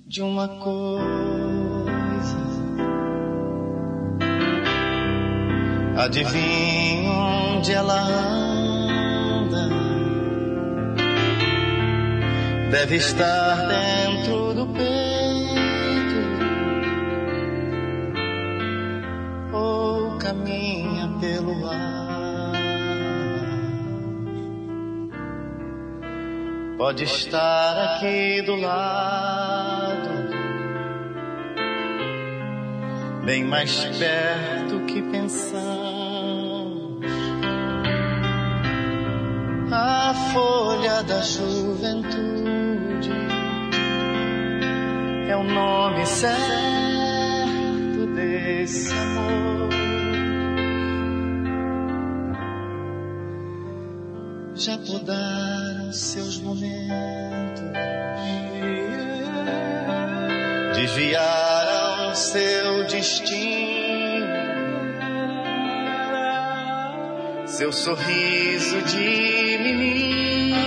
de uma coisa. Adivinha onde ela anda? Deve estar dentro do peito ou caminha pelo ar. Pode estar aqui do lado, bem mais perto que pensamos. A folha da juventude. É o nome certo desse amor. Já podaram seus momentos, desviaram seu destino, seu sorriso de menino.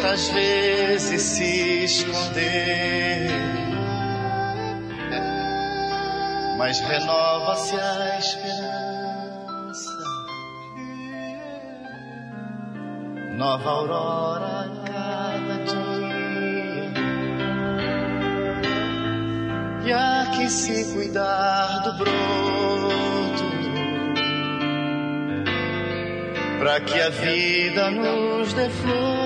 Quantas vezes se escondeu, mas renova-se a esperança. Nova aurora a cada dia. E a que se cuidar do broto. Pra que a vida nos dê flor.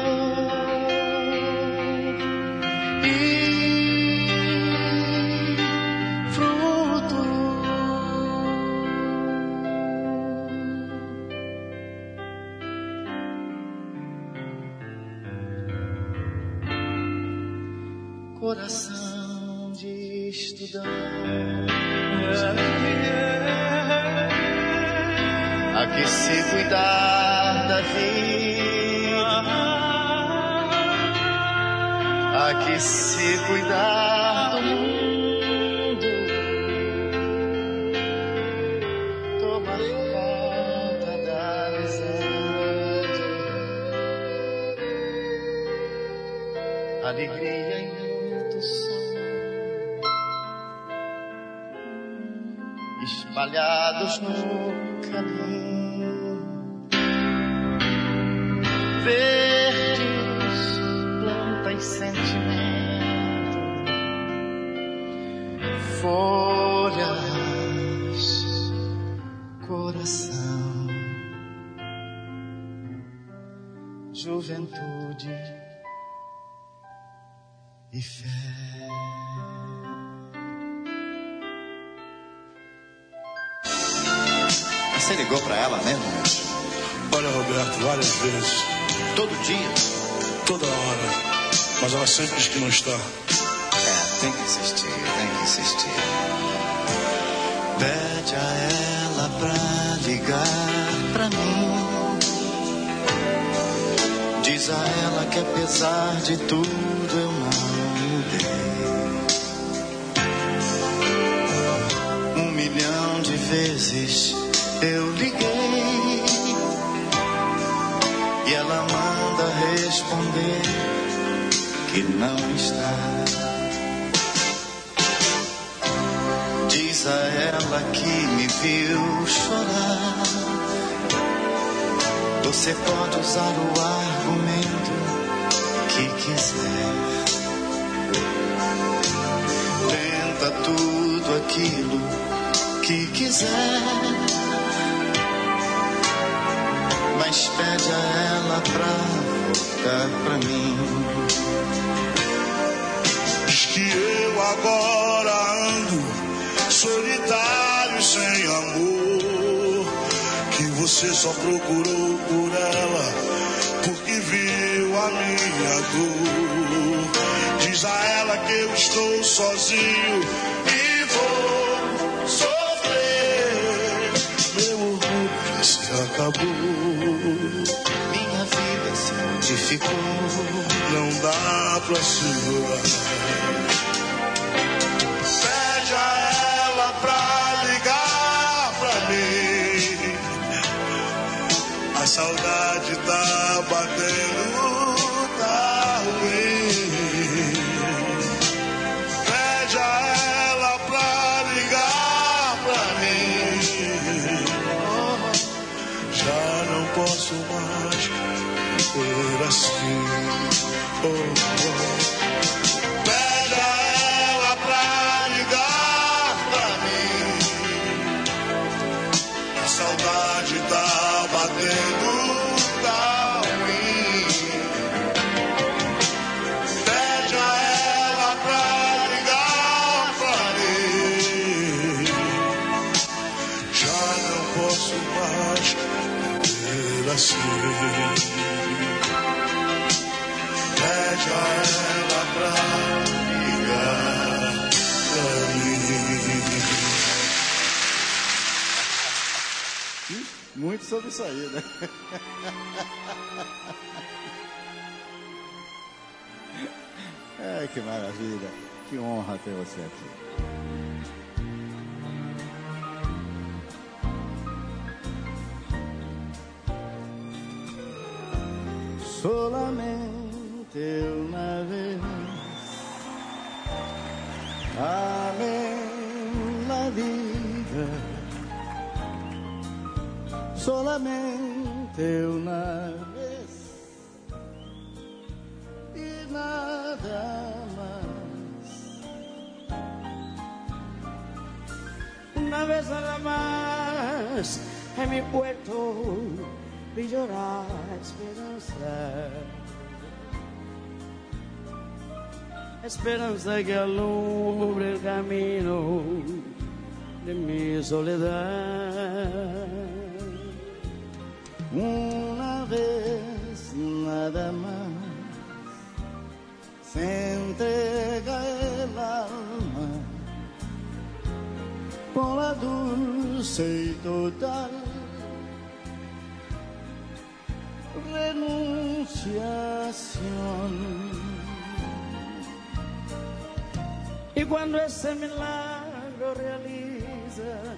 ficou não dá pra segurar. Pede a ela pra ligar pra mim. A saudade. sobre isso aí, né? *laughs* É, que maravilha. Que honra ter você aqui. solamente uma vez. Amém. Solamente una vez y nada más. Una vez nada más en mi puerto vi llorar esperanza. Esperanza que alumbre el camino de mi soledad. Una vez nada más se entrega el alma con la dulce y total renunciación. Y cuando ese milagro realiza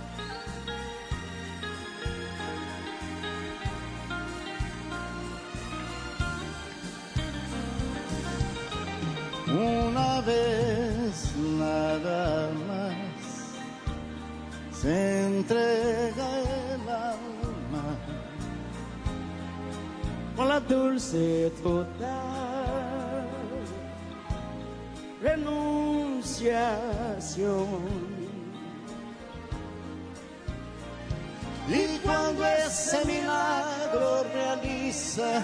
Una vez nada más se entrega el alma con la dulce total renunciación. Y cuando ese milagro realiza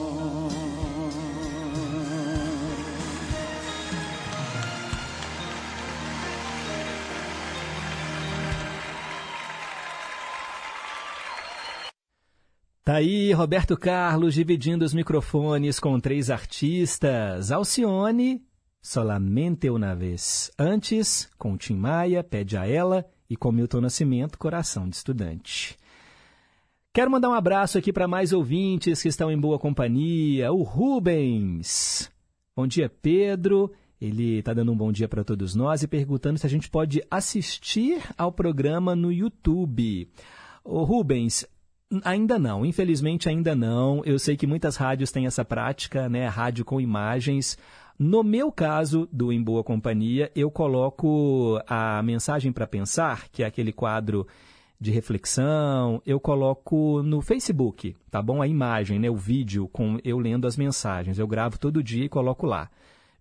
Tá aí Roberto Carlos dividindo os microfones com três artistas. Alcione, Solamente Uma Vez. Antes, com Tim Maia, Pede a Ela e com Milton Nascimento, Coração de Estudante. Quero mandar um abraço aqui para mais ouvintes que estão em boa companhia. O Rubens. Bom dia, Pedro. Ele está dando um bom dia para todos nós e perguntando se a gente pode assistir ao programa no YouTube. O Rubens, Ainda não, infelizmente ainda não. Eu sei que muitas rádios têm essa prática, né? Rádio com imagens. No meu caso, do Em Boa Companhia, eu coloco a mensagem para pensar, que é aquele quadro de reflexão, eu coloco no Facebook, tá bom? A imagem, né? O vídeo com eu lendo as mensagens. Eu gravo todo dia e coloco lá.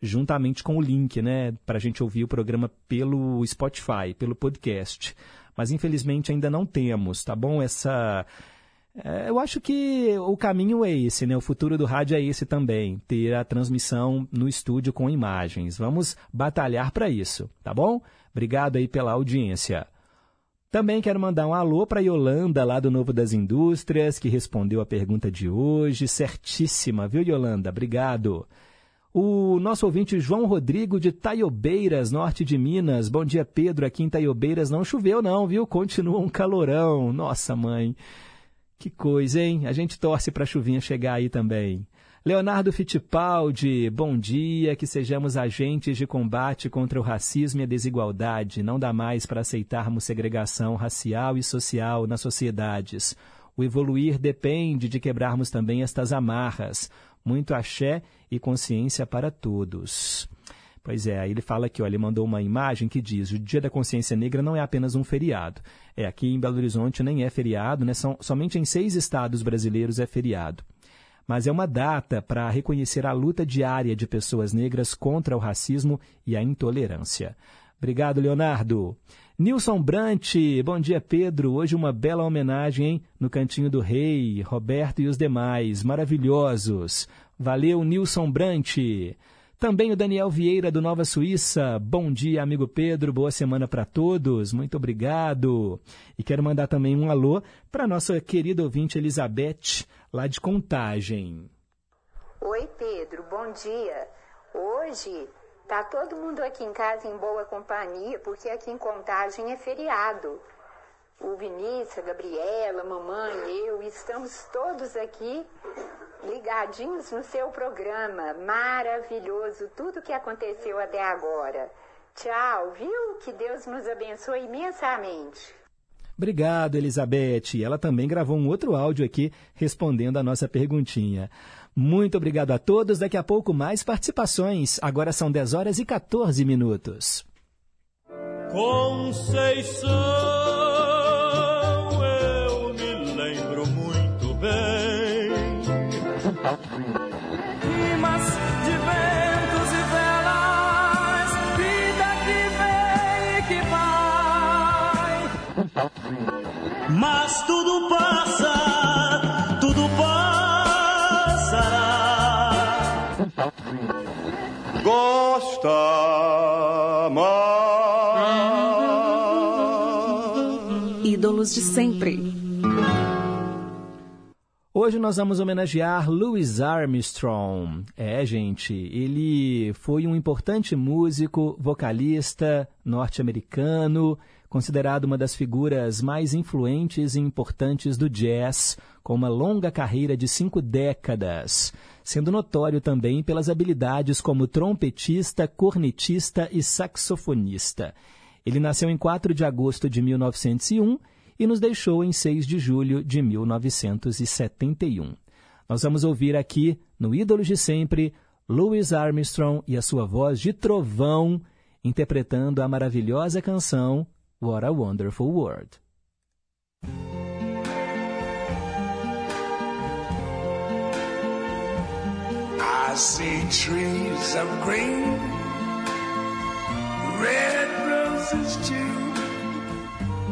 Juntamente com o link, né? Para a gente ouvir o programa pelo Spotify, pelo podcast. Mas infelizmente ainda não temos, tá bom? Essa eu acho que o caminho é esse, né? O futuro do rádio é esse também, ter a transmissão no estúdio com imagens. Vamos batalhar para isso, tá bom? Obrigado aí pela audiência. Também quero mandar um alô para Yolanda, lá do Novo das Indústrias, que respondeu a pergunta de hoje. Certíssima, viu, Yolanda? Obrigado. O nosso ouvinte João Rodrigo de Taiobeiras, norte de Minas. Bom dia, Pedro. Aqui em Taiobeiras não choveu, não, viu? Continua um calorão. Nossa, mãe. Que coisa, hein? A gente torce para a chuvinha chegar aí também. Leonardo Fittipaldi, bom dia, que sejamos agentes de combate contra o racismo e a desigualdade. Não dá mais para aceitarmos segregação racial e social nas sociedades. O evoluir depende de quebrarmos também estas amarras. Muito axé e consciência para todos. Pois é, ele fala aqui, ó, ele mandou uma imagem que diz: o Dia da Consciência Negra não é apenas um feriado. É, aqui em Belo Horizonte nem é feriado, né? São, somente em seis estados brasileiros é feriado. Mas é uma data para reconhecer a luta diária de pessoas negras contra o racismo e a intolerância. Obrigado, Leonardo. Nilson Brant, bom dia, Pedro. Hoje uma bela homenagem hein? no Cantinho do Rei, Roberto e os demais, maravilhosos. Valeu, Nilson Brant. Também o Daniel Vieira, do Nova Suíça. Bom dia, amigo Pedro. Boa semana para todos. Muito obrigado. E quero mandar também um alô para nossa querida ouvinte Elizabeth, lá de Contagem. Oi, Pedro. Bom dia. Hoje tá todo mundo aqui em casa em boa companhia, porque aqui em Contagem é feriado. O Vinícius, a Gabriela, a mamãe, eu, estamos todos aqui ligadinhos no seu programa. Maravilhoso tudo que aconteceu até agora. Tchau, viu? Que Deus nos abençoe imensamente. Obrigado, Elizabeth. Ela também gravou um outro áudio aqui respondendo a nossa perguntinha. Muito obrigado a todos. Daqui a pouco mais participações. Agora são 10 horas e 14 minutos. Conceição, Rimas de ventos e velas, vida que vem e que vai. Mas tudo passa, tudo passará. Gosta mais. Ídolos de sempre. Hoje nós vamos homenagear Louis Armstrong. É, gente, ele foi um importante músico, vocalista norte-americano, considerado uma das figuras mais influentes e importantes do jazz, com uma longa carreira de cinco décadas, sendo notório também pelas habilidades como trompetista, cornetista e saxofonista. Ele nasceu em 4 de agosto de 1901 e nos deixou em 6 de julho de 1971. Nós vamos ouvir aqui, no Ídolos de Sempre, Louis Armstrong e a sua voz de trovão, interpretando a maravilhosa canção What a Wonderful World. I see trees of green, red roses too.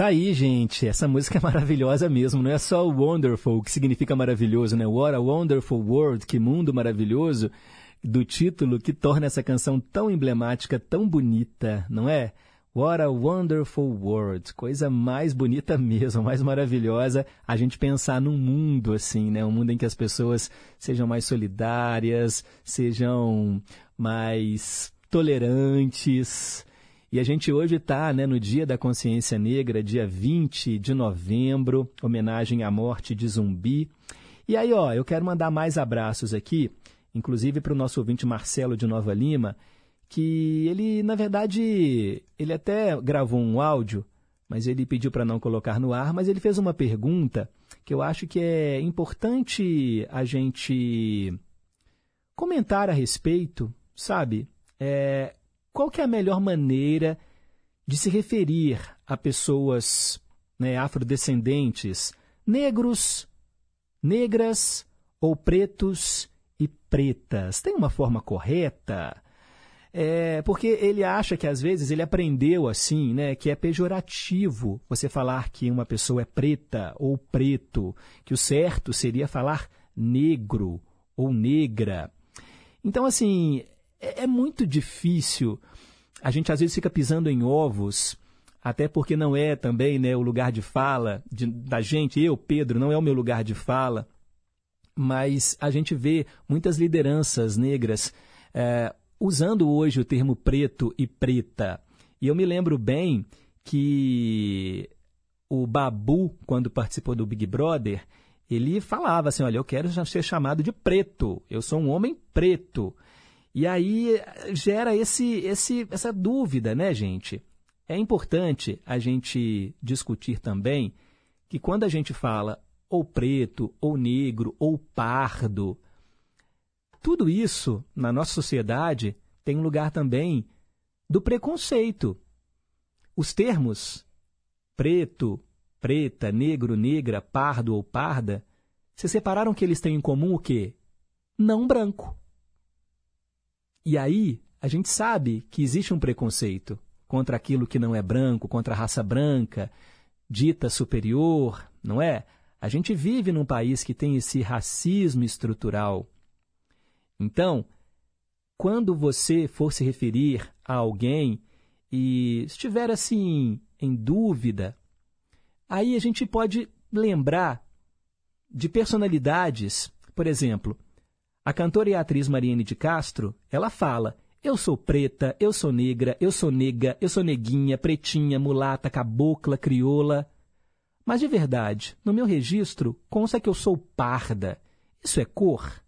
Tá aí, gente. Essa música é maravilhosa mesmo. Não é só o wonderful, que significa maravilhoso, né? What a wonderful world, que mundo maravilhoso, do título que torna essa canção tão emblemática, tão bonita, não é? What a wonderful world. Coisa mais bonita mesmo, mais maravilhosa a gente pensar num mundo assim, né? Um mundo em que as pessoas sejam mais solidárias, sejam mais tolerantes. E a gente hoje está né, no Dia da Consciência Negra, dia 20 de novembro, homenagem à morte de zumbi. E aí, ó, eu quero mandar mais abraços aqui inclusive para o nosso ouvinte Marcelo de Nova Lima, que ele, na verdade, ele até gravou um áudio, mas ele pediu para não colocar no ar, mas ele fez uma pergunta que eu acho que é importante a gente comentar a respeito, sabe? É, qual que é a melhor maneira de se referir a pessoas né, afrodescendentes, negros, negras ou pretos e pretas? Tem uma forma correta? É, porque ele acha que às vezes ele aprendeu assim, né, que é pejorativo você falar que uma pessoa é preta ou preto, que o certo seria falar negro ou negra. Então, assim, é, é muito difícil. A gente às vezes fica pisando em ovos, até porque não é também né, o lugar de fala de, da gente. Eu, Pedro, não é o meu lugar de fala, mas a gente vê muitas lideranças negras é, usando hoje o termo preto e preta. E eu me lembro bem que o Babu, quando participou do Big Brother, ele falava assim: Olha, eu quero ser chamado de preto, eu sou um homem preto. E aí gera esse, esse, essa dúvida, né, gente? É importante a gente discutir também que quando a gente fala ou preto, ou negro, ou pardo, tudo isso, na nossa sociedade, tem um lugar também do preconceito. Os termos preto, preta, negro, negra, pardo ou parda, se separaram que eles têm em comum o quê? Não branco. E aí, a gente sabe que existe um preconceito contra aquilo que não é branco, contra a raça branca, dita superior, não é? A gente vive num país que tem esse racismo estrutural. Então, quando você for se referir a alguém e estiver assim em dúvida, aí a gente pode lembrar de personalidades, por exemplo, a cantora e atriz Mariane de Castro, ela fala: "Eu sou preta, eu sou negra, eu sou nega, eu sou neguinha, pretinha, mulata, cabocla, crioula". Mas de verdade, no meu registro consta que eu sou parda. Isso é cor?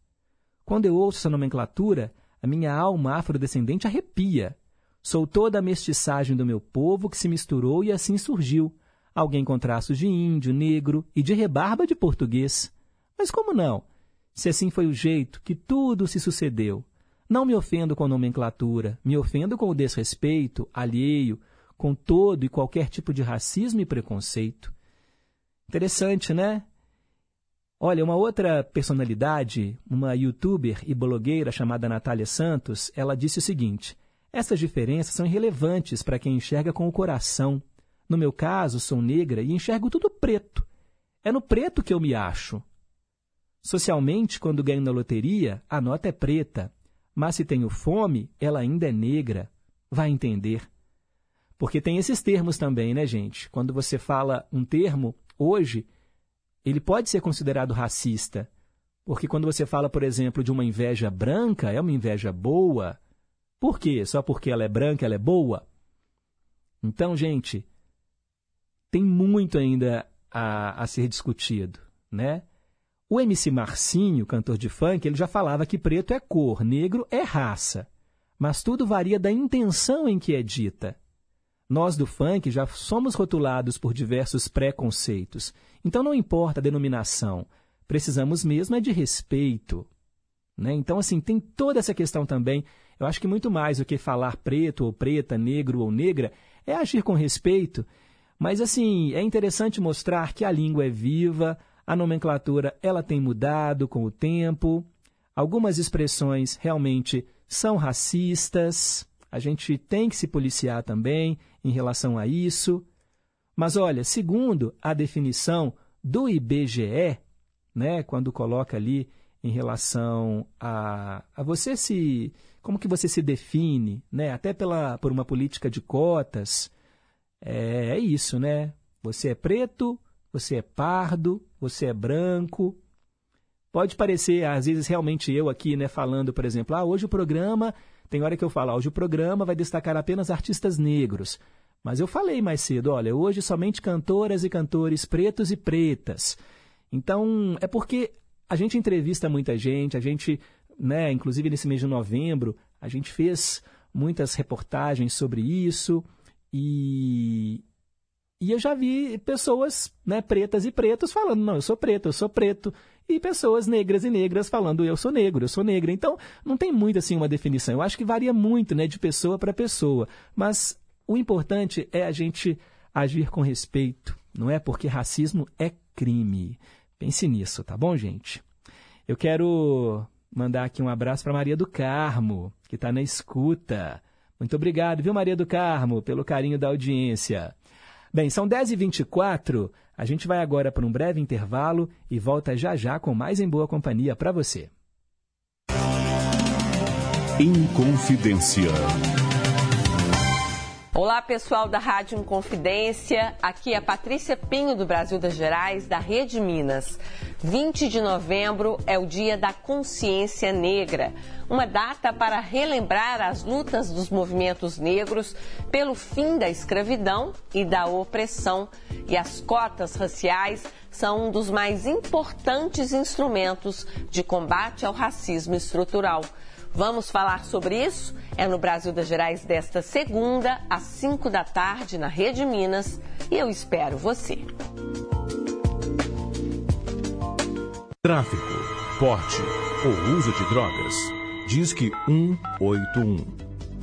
Quando eu ouço essa nomenclatura, a minha alma afrodescendente arrepia. Sou toda a mestiçagem do meu povo que se misturou e assim surgiu. Alguém com traços de índio, negro e de rebarba de português. Mas como não? Se assim foi o jeito que tudo se sucedeu. Não me ofendo com a nomenclatura, me ofendo com o desrespeito alheio, com todo e qualquer tipo de racismo e preconceito. Interessante, né? Olha, uma outra personalidade, uma youtuber e blogueira chamada Natália Santos, ela disse o seguinte: essas diferenças são irrelevantes para quem enxerga com o coração. No meu caso, sou negra e enxergo tudo preto. É no preto que eu me acho. Socialmente, quando ganho na loteria, a nota é preta. Mas se tenho fome, ela ainda é negra. Vai entender. Porque tem esses termos também, né, gente? Quando você fala um termo, hoje, ele pode ser considerado racista. Porque quando você fala, por exemplo, de uma inveja branca, é uma inveja boa. Por quê? Só porque ela é branca, ela é boa? Então, gente, tem muito ainda a, a ser discutido, né? O MC Marcinho, cantor de funk, ele já falava que preto é cor, negro é raça. Mas tudo varia da intenção em que é dita. Nós do funk já somos rotulados por diversos preconceitos. Então não importa a denominação, precisamos mesmo é de respeito. Né? Então, assim, tem toda essa questão também. Eu acho que muito mais do que falar preto ou preta, negro ou negra, é agir com respeito. Mas, assim, é interessante mostrar que a língua é viva, a nomenclatura ela tem mudado com o tempo, algumas expressões realmente são racistas, a gente tem que se policiar também em relação a isso. Mas olha, segundo a definição do IBGE, né, quando coloca ali em relação a, a você se como que você se define, né, até pela por uma política de cotas, é, é isso, né? Você é preto, você é pardo, você é branco. Pode parecer, às vezes, realmente eu aqui, né, falando, por exemplo, ah, hoje o programa tem hora que eu falo, hoje o programa vai destacar apenas artistas negros. Mas eu falei mais cedo, olha, hoje somente cantoras e cantores pretos e pretas. Então, é porque a gente entrevista muita gente, a gente né, inclusive nesse mês de novembro, a gente fez muitas reportagens sobre isso e, e eu já vi pessoas né, pretas e pretos falando, não, eu sou preto, eu sou preto. E pessoas negras e negras falando, eu sou negro, eu sou negra. Então, não tem muito assim uma definição. Eu acho que varia muito né, de pessoa para pessoa. Mas o importante é a gente agir com respeito, não é? Porque racismo é crime. Pense nisso, tá bom, gente? Eu quero mandar aqui um abraço para Maria do Carmo, que está na escuta. Muito obrigado, viu, Maria do Carmo, pelo carinho da audiência. Bem, são 10h24. A gente vai agora para um breve intervalo e volta já já com mais Em Boa Companhia para você. Inconfidência. Olá, pessoal da Rádio Inconfidência. Aqui é Patrícia Pinho, do Brasil das Gerais, da Rede Minas. 20 de novembro é o Dia da Consciência Negra, uma data para relembrar as lutas dos movimentos negros pelo fim da escravidão e da opressão. E as cotas raciais são um dos mais importantes instrumentos de combate ao racismo estrutural. Vamos falar sobre isso? É no Brasil das Gerais desta segunda, às 5 da tarde, na Rede Minas. E eu espero você. Tráfico, porte ou uso de drogas. Disque 181.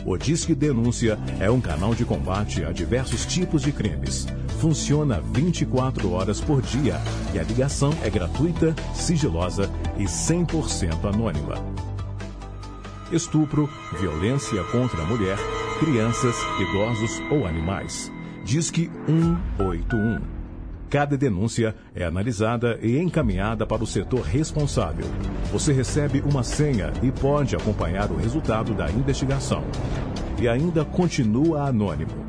O Disque Denúncia é um canal de combate a diversos tipos de crimes. Funciona 24 horas por dia e a ligação é gratuita, sigilosa e 100% anônima estupro, violência contra a mulher, crianças, idosos ou animais. Disque 181. Cada denúncia é analisada e encaminhada para o setor responsável. Você recebe uma senha e pode acompanhar o resultado da investigação. E ainda continua anônimo.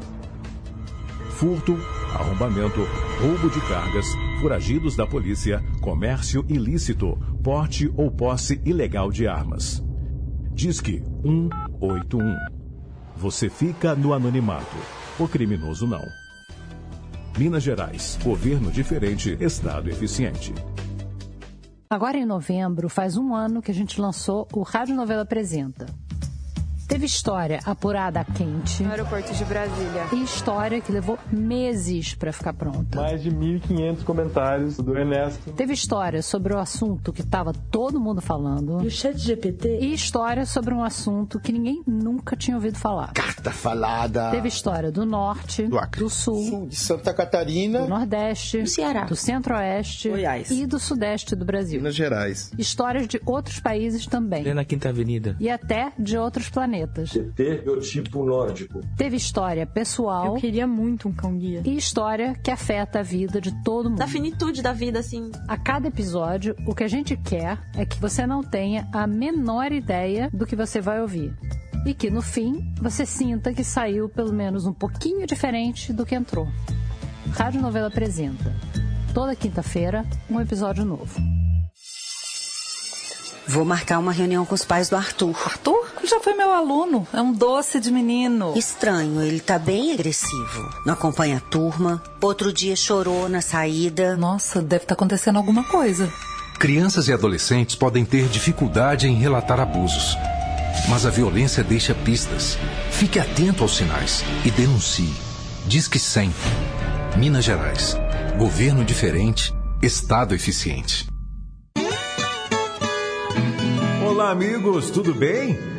Furto, arrombamento, roubo de cargas, foragidos da polícia, comércio ilícito, porte ou posse ilegal de armas. Disque 181. Você fica no anonimato. O criminoso não. Minas Gerais. Governo diferente, Estado eficiente. Agora em novembro, faz um ano que a gente lançou o Rádio Novela Apresenta. Teve história apurada a quente. No aeroporto de Brasília. E história que levou meses para ficar pronta. Mais de 1.500 comentários do Ernesto. Teve história sobre o assunto que estava todo mundo falando. E o chat GPT. E história sobre um assunto que ninguém nunca tinha ouvido falar. Carta falada. Teve história do norte, do, Acre, do sul, sul, de Santa Catarina, do nordeste, do Ceará, do centro-oeste, Goiás e do sudeste do Brasil. Minas Gerais. Histórias de outros países também. na Quinta Avenida. E até de outros planetas. TT biotipo nórdico. Teve história pessoal. Eu queria muito um cão guia. E história que afeta a vida de todo mundo. Da finitude da vida, assim. A cada episódio, o que a gente quer é que você não tenha a menor ideia do que você vai ouvir. E que no fim você sinta que saiu pelo menos um pouquinho diferente do que entrou. Rádio Novela apresenta. Toda quinta-feira, um episódio novo. Vou marcar uma reunião com os pais do Arthur. Arthur? Já foi meu aluno. É um doce de menino. Estranho, ele tá bem agressivo. Não acompanha a turma. Outro dia chorou na saída. Nossa, deve estar tá acontecendo alguma coisa. Crianças e adolescentes podem ter dificuldade em relatar abusos. Mas a violência deixa pistas. Fique atento aos sinais e denuncie. Diz que 100. Minas Gerais. Governo diferente, Estado eficiente. Amigos, tudo bem?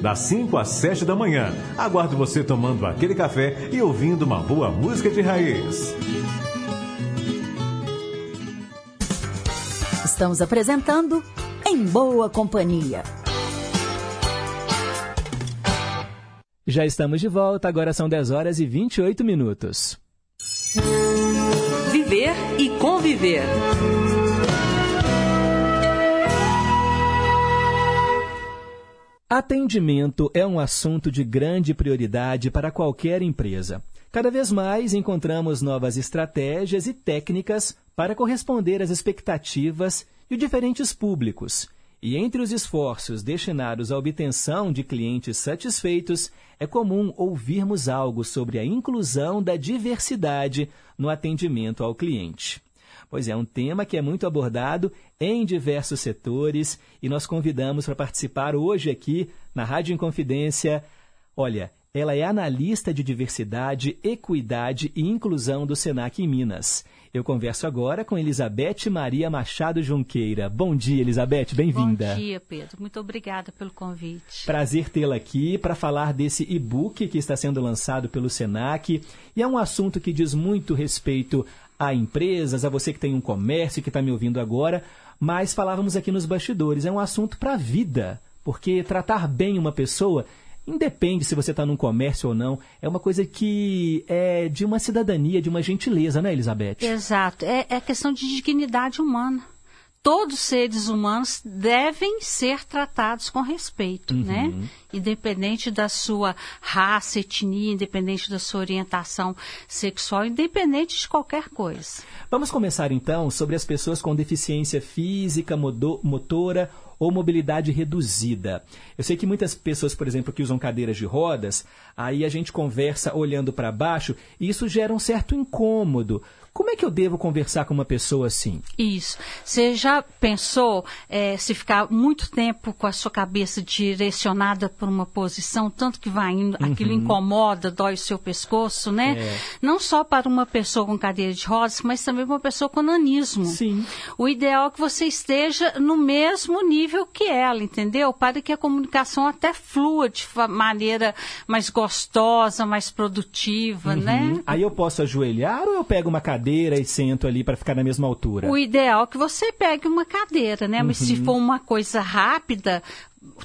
das 5 às 7 da manhã. Aguardo você tomando aquele café e ouvindo uma boa música de raiz. Estamos apresentando Em Boa Companhia. Já estamos de volta, agora são 10 horas e 28 minutos. Viver e conviver. Atendimento é um assunto de grande prioridade para qualquer empresa. Cada vez mais encontramos novas estratégias e técnicas para corresponder às expectativas de diferentes públicos. E entre os esforços destinados à obtenção de clientes satisfeitos, é comum ouvirmos algo sobre a inclusão da diversidade no atendimento ao cliente. Pois é, um tema que é muito abordado em diversos setores e nós convidamos para participar hoje aqui na Rádio Inconfidência. Olha, ela é analista de diversidade, equidade e inclusão do Senac em Minas. Eu converso agora com Elizabeth Maria Machado Junqueira. Bom dia, Elizabeth, bem-vinda. Bom dia, Pedro. Muito obrigada pelo convite. Prazer tê-la aqui para falar desse e-book que está sendo lançado pelo Senac. E é um assunto que diz muito respeito a empresas, a você que tem um comércio que está me ouvindo agora, mas falávamos aqui nos bastidores, é um assunto para a vida, porque tratar bem uma pessoa independe se você está num comércio ou não, é uma coisa que é de uma cidadania, de uma gentileza, né, Elizabeth? Exato, é, é questão de dignidade humana todos os seres humanos devem ser tratados com respeito, uhum. né? Independente da sua raça, etnia, independente da sua orientação sexual, independente de qualquer coisa. Vamos começar então sobre as pessoas com deficiência física, motora ou mobilidade reduzida. Eu sei que muitas pessoas, por exemplo, que usam cadeiras de rodas, aí a gente conversa olhando para baixo e isso gera um certo incômodo. Como é que eu devo conversar com uma pessoa assim? Isso. Você já pensou é, se ficar muito tempo com a sua cabeça direcionada para uma posição, tanto que vai indo, uhum. aquilo incomoda, dói o seu pescoço, né? É. Não só para uma pessoa com cadeira de rodas, mas também para uma pessoa com nanismo. Sim. O ideal é que você esteja no mesmo nível que ela, entendeu? Para que a comunicação até flua de maneira mais gostosa, mais produtiva, uhum. né? Aí eu posso ajoelhar ou eu pego uma cadeira? Cadeira e sento ali para ficar na mesma altura? O ideal é que você pegue uma cadeira, né? Uhum. Mas se uhum. for uma coisa rápida,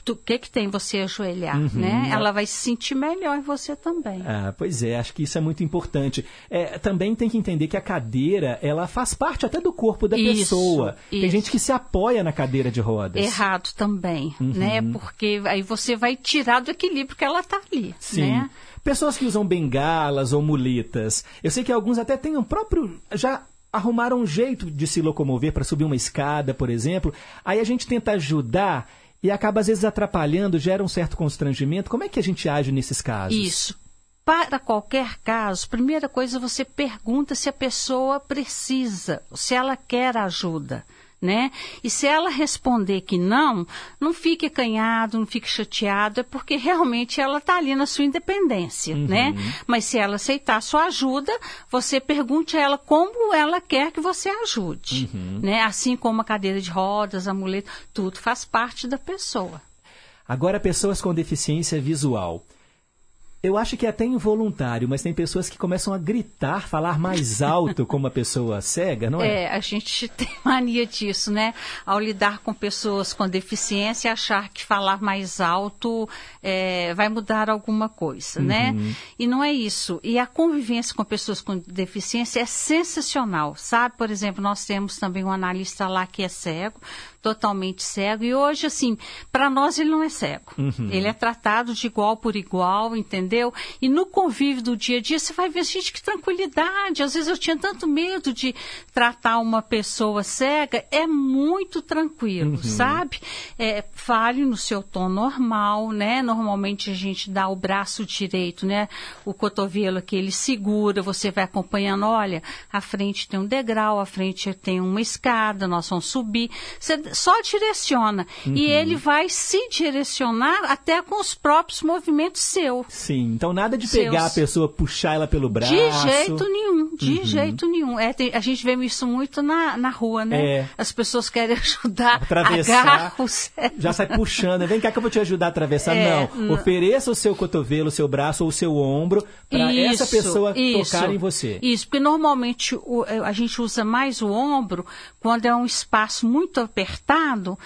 o que que tem você ajoelhar, uhum. né? Ela vai se sentir melhor você também. Ah, pois é, acho que isso é muito importante. É, também tem que entender que a cadeira, ela faz parte até do corpo da isso, pessoa. Isso. Tem gente que se apoia na cadeira de rodas. Errado também, uhum. né? Porque aí você vai tirar do equilíbrio que ela está ali, Sim. né? Pessoas que usam bengalas ou muletas. Eu sei que alguns até têm um próprio. já arrumaram um jeito de se locomover para subir uma escada, por exemplo. Aí a gente tenta ajudar e acaba às vezes atrapalhando, gera um certo constrangimento. Como é que a gente age nesses casos? Isso. Para qualquer caso, primeira coisa você pergunta se a pessoa precisa, se ela quer ajuda né? E se ela responder que não, não fique acanhado, não fique chateado, é porque realmente ela está ali na sua independência, uhum. né? Mas se ela aceitar a sua ajuda, você pergunte a ela como ela quer que você ajude, uhum. né? Assim como a cadeira de rodas, a muleta, tudo faz parte da pessoa. Agora, pessoas com deficiência visual. Eu acho que é até involuntário, mas tem pessoas que começam a gritar, falar mais *laughs* alto como uma pessoa cega, não é? É, a gente *laughs* tem mania disso, né? Ao lidar com pessoas com deficiência, achar que falar mais alto é, vai mudar alguma coisa, né? uhum. né? E não é isso. E a convivência com pessoas com deficiência é sensacional, sabe? Por exemplo, nós temos também um analista lá que é cego, totalmente cego. E hoje, assim, para nós ele não é cego. Uhum. Ele é tratado de igual por igual, entendeu? E no convívio do dia a dia, você vai ver, gente, que tranquilidade. Às vezes eu tinha tanto medo de tratar uma pessoa cega. É muito tranquilo, uhum. sabe? É, fale no seu tom normal, né? Normalmente a gente dá o braço direito, né? O cotovelo que ele segura, você vai acompanhando. Olha, à frente tem um degrau, à frente tem uma escada, nós vamos subir. Você só direciona. Uhum. E ele vai se direcionar até com os próprios movimentos seus. Sim, então nada de pegar Seus. a pessoa, puxar ela pelo braço. De jeito nenhum, de uhum. jeito nenhum. É, tem, a gente vê isso muito na, na rua, né? É. As pessoas querem *laughs* ajudar atravessar. Já sai puxando. Vem cá que eu vou te ajudar a atravessar. É, não, ofereça o seu cotovelo, o seu braço ou o seu ombro para essa pessoa isso, tocar em você. Isso, porque normalmente o, a gente usa mais o ombro quando é um espaço muito apertado apertado